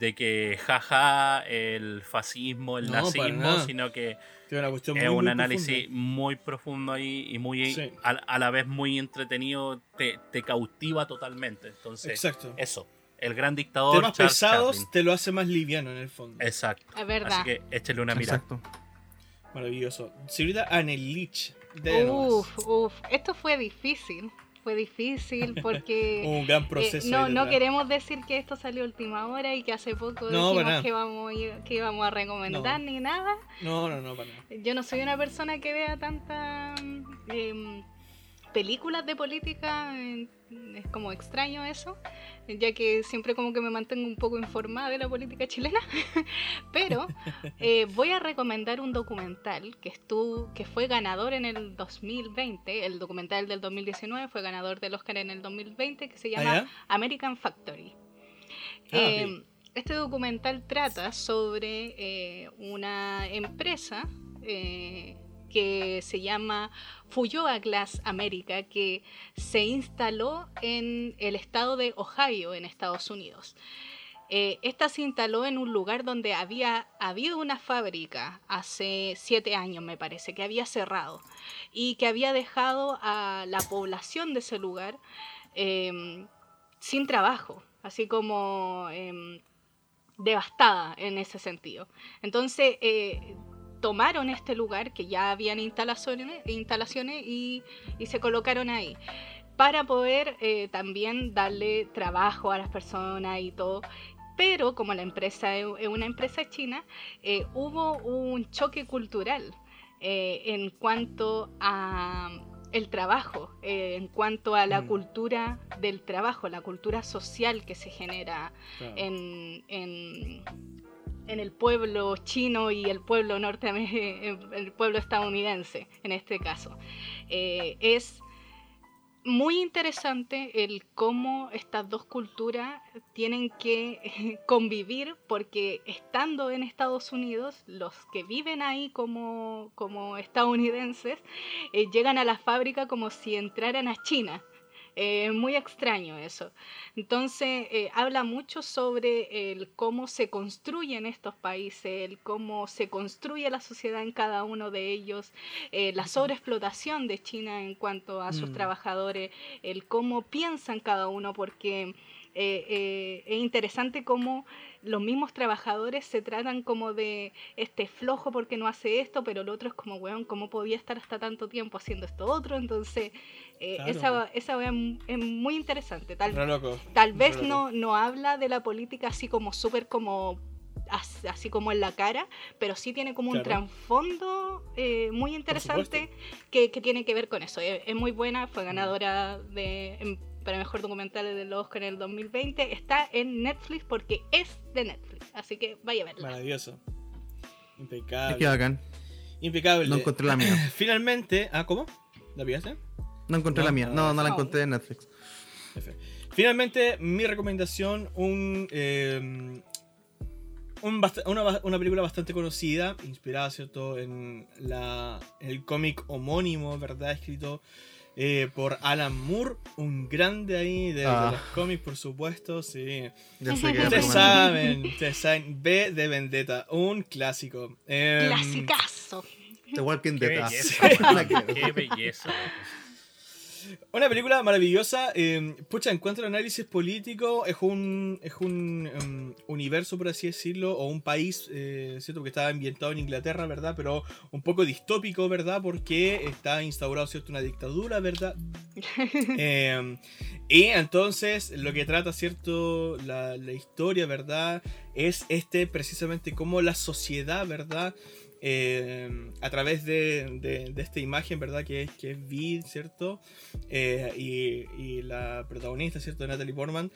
de que jaja el fascismo, el No, nazismo, sino que Tiene una cuestión es muy, un muy análisis profunda. muy profundo ahí y muy Sí. a, a la vez muy entretenido, te, te cautiva totalmente. Entonces, Exacto. eso, el gran dictador. Temas Charles pesados Chaplin. te lo hace más liviano en el fondo. Exacto. Es verdad. Así que échale una mirada. Exacto. Maravilloso. Señorita Anelich. de Uf, uf. Esto fue difícil. Fue difícil porque Un gran eh, proceso. no, no queremos decir que esto salió a última hora y que hace poco No, dijimos que, vamos, que íbamos a recomendar No. ni nada. No, no, no, para nada. Yo no soy una persona que vea tantas em, películas de política, em, es como extraño eso, ya que siempre como que me mantengo un poco informada de la política chilena, pero eh, voy a recomendar un documental que, estuvo, que fue ganador en el 2020, el documental del 2019 fue ganador del Oscar en el 2020, que se llama ¿Ah, ya? American Factory. Ah, Eh. Este documental trata sobre eh, una empresa que se llama Fuyoa Glass America, que se instaló en el estado de Ohio, en Estados Unidos. Eh, esta se instaló en un lugar donde había habido una fábrica hace siete años, me parece, que había cerrado y que había dejado a la población de ese lugar em, sin trabajo, así como em, devastada en ese sentido. Entonces, eh, tomaron este lugar, que ya habían instalaciones, instalaciones y, y se colocaron ahí, para poder eh, también darle trabajo a las personas y todo. Pero como la empresa es una empresa china, eh, hubo un choque cultural eh, en cuanto a el trabajo, en cuanto a la Mm. cultura del trabajo, la cultura social que se genera Claro. en, en, en el pueblo chino y el pueblo norteamericano, el pueblo estadounidense en este caso. Eh, es muy interesante el cómo estas dos culturas tienen que convivir porque estando en Estados Unidos, los que viven ahí como, como estadounidenses eh, llegan a la fábrica como si entraran a China. Es muy extraño eso. Entonces, eh, habla mucho sobre el cómo se construyen estos países, el cómo se construye la sociedad en cada uno de ellos, eh, la sobreexplotación de China en cuanto a sus mm. trabajadores, el cómo piensan cada uno, porque eh, es interesante cómo los mismos trabajadores se tratan como de este flojo porque no hace esto, pero el otro es como, weón, ¿cómo podía estar hasta tanto tiempo haciendo esto otro? Entonces, eh, esa, esa es muy interesante. Tal, tal vez no, no habla de la política así como súper como así como en la cara, pero sí tiene como un trasfondo eh, muy interesante que, tiene que ver con eso. Es, muy buena, fue ganadora de, para mejor documental del Oscar en el 2020. Está en Netflix porque es de Netflix, así que vaya a verla. Maravilloso. Impecable. Qué bacán. Impecable. No encontré la mía. Finalmente, ah, ¿cómo? ¿La pillaste? No encontré la mía. No, no la encontré en Netflix. Finalmente, mi recomendación, un, eh, una, una, película bastante conocida, inspirada, ¿cierto?, en, la, el cómic homónimo, ¿verdad?, escrito eh, por Alan Moore, un grande ahí de, ah. los cómics, por supuesto, sí. ustedes saben, ustedes saben, B de Vendetta, un clásico. Eh, Clasicazo. The Walking Dead. Qué belleza. Una película maravillosa. Eh, pucha, en cuanto al análisis político, es un, es un em, universo, por así decirlo, o un país, eh, ¿cierto? Que está ambientado en Inglaterra, ¿verdad? Pero un poco distópico, ¿verdad? Porque está instaurado, ¿cierto? Una dictadura, ¿verdad? Em, y entonces lo que trata, ¿cierto? La, la historia, ¿verdad? Es este, precisamente, como la sociedad, ¿verdad? Eh, a través de, esta imagen, ¿verdad? Que es, que es Vid, ¿cierto? Eh, y, la protagonista, ¿cierto? Natalie Portman.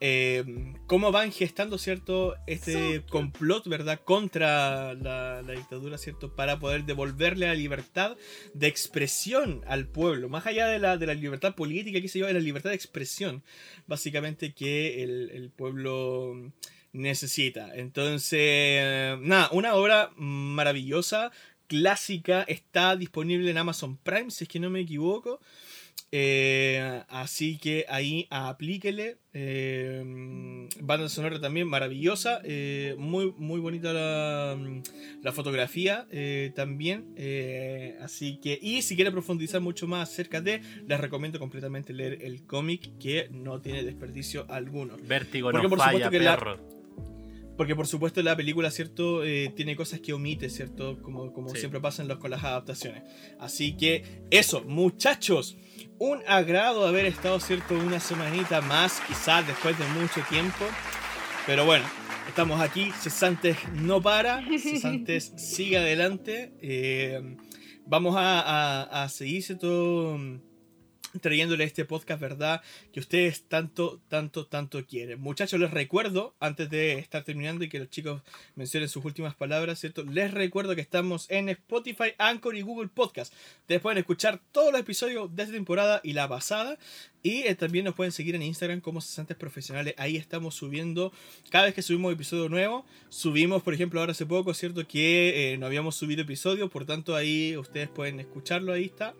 Eh, cómo van gestando, ¿cierto? Este complot, ¿verdad? Contra la, dictadura, ¿cierto? Para poder devolverle la libertad de expresión al pueblo. Más allá de la, de la libertad política, qué sé yo, de la libertad de expresión. Básicamente que el, el pueblo necesita. Entonces, nada, una obra maravillosa, clásica, está disponible en Amazon Prime, si es que no me equivoco. Eh, así que ahí aplíquele. Eh, banda sonora también maravillosa. Eh, muy, muy bonita la, fotografía también. así que, y si quiere profundizar mucho más acerca de, les recomiendo completamente leer el cómic que no tiene desperdicio alguno. Vértigo Porque por supuesto que porque por supuesto la película, ¿cierto? Eh, tiene cosas que omite, ¿cierto? Como, como siempre pasa los, con las adaptaciones. Así que eso, muchachos. Un agrado haber estado, ¿cierto? Una semanita más, quizás después de mucho tiempo. Pero bueno, estamos aquí. Cesantes no para. Cesantes sigue adelante. Eh, vamos a, a, a seguir, ¿cierto? Trayéndole este podcast, ¿verdad? Que ustedes tanto, tanto, tanto quieren. Muchachos, les recuerdo, antes de estar terminando y que los chicos mencionen sus últimas palabras, ¿cierto? Les recuerdo que estamos en Spotify, Anchor y Google Podcast. Ustedes pueden escuchar todos los episodios de esta temporada y la pasada. Y eh, también nos pueden seguir en Instagram como Cesantes Profesionales. Ahí estamos subiendo, cada vez que subimos episodio nuevo, subimos, por ejemplo, ahora hace poco, ¿cierto? Que eh, no habíamos subido episodio, por tanto ahí ustedes pueden escucharlo, ahí está.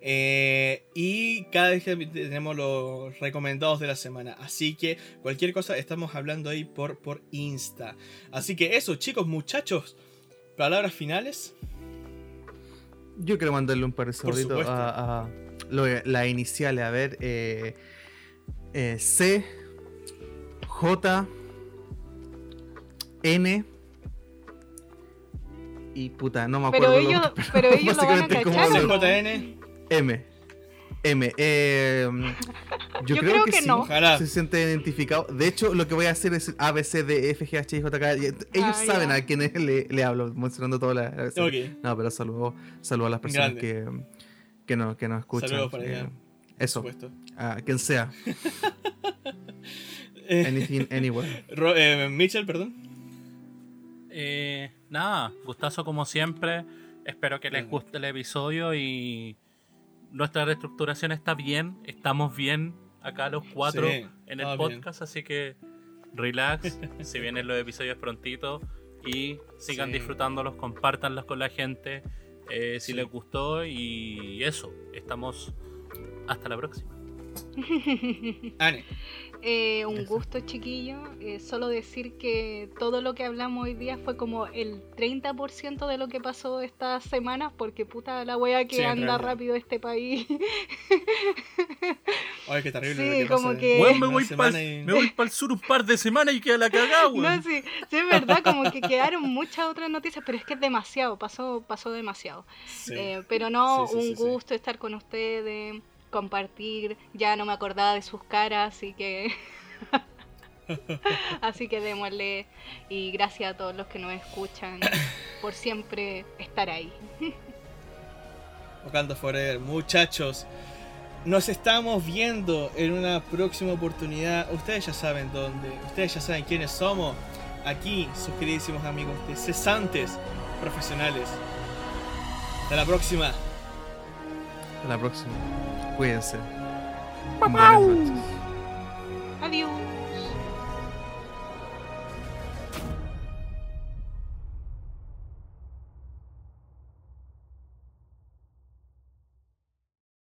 Eh, y cada vez que tenemos los recomendados de la semana. Así que cualquier cosa estamos hablando ahí por, por Insta. Así que eso, chicos, muchachos. Palabras finales. Yo quiero mandarle un par de saluditos a, la inicial A ver, eh, eh, C, J, N. Y puta, no me acuerdo. Pero ellos, pero ellos lo van a cachar. JN. M. M. Eh, yo, creo, que, no. Se siente identificado. De hecho, lo que voy a hacer es A, B, C, D, F, G, H, I, J, K. Ellos ah, saben a quiénes le, le, hablo, mencionando todas las. No, pero saludo, saludo a las personas que, que, no, que nos escuchan. Saludos para eh, Eso. A quien sea. Anything, anywhere. Eh, Mitchell, perdón. eh, nada, gustazo como siempre. Espero que les guste el episodio y nuestra reestructuración está bien, estamos bien acá los cuatro Sí, en el bien. podcast, así que relax, si vienen los episodios prontito y sigan Sí. disfrutándolos, compártanlos con la gente eh, si Sí. les gustó y eso, estamos hasta la próxima. Ane. Eh, un Eso. gusto, chiquillo. Eh, solo decir que todo lo que hablamos hoy día fue como el 30% de lo que pasó estas semanas, porque puta la wea que Sí, anda realidad. rápido este país. Ay, qué terrible Sí, lo que como pasa que- Weón, me voy para y- el sur un par de semanas y queda la cagada, weón. no, sí, sí, es verdad, como que quedaron muchas otras noticias, pero es que es demasiado, pasó, pasó demasiado. Sí. Eh, pero no, Sí, sí, un sí, sí. gusto estar con ustedes, compartir. Ya no me acordaba de sus caras, así que. así que démosle. Y gracias a todos los que nos escuchan por siempre estar ahí. Wakanda Forever, muchachos. Nos estamos viendo en una próxima oportunidad. Ustedes ya saben dónde. Ustedes ya saben quiénes somos. Aquí, sus queridísimos amigos de cesantes profesionales. Hasta la próxima. Hasta la próxima. Cuídense. Buenas noches. Adiós.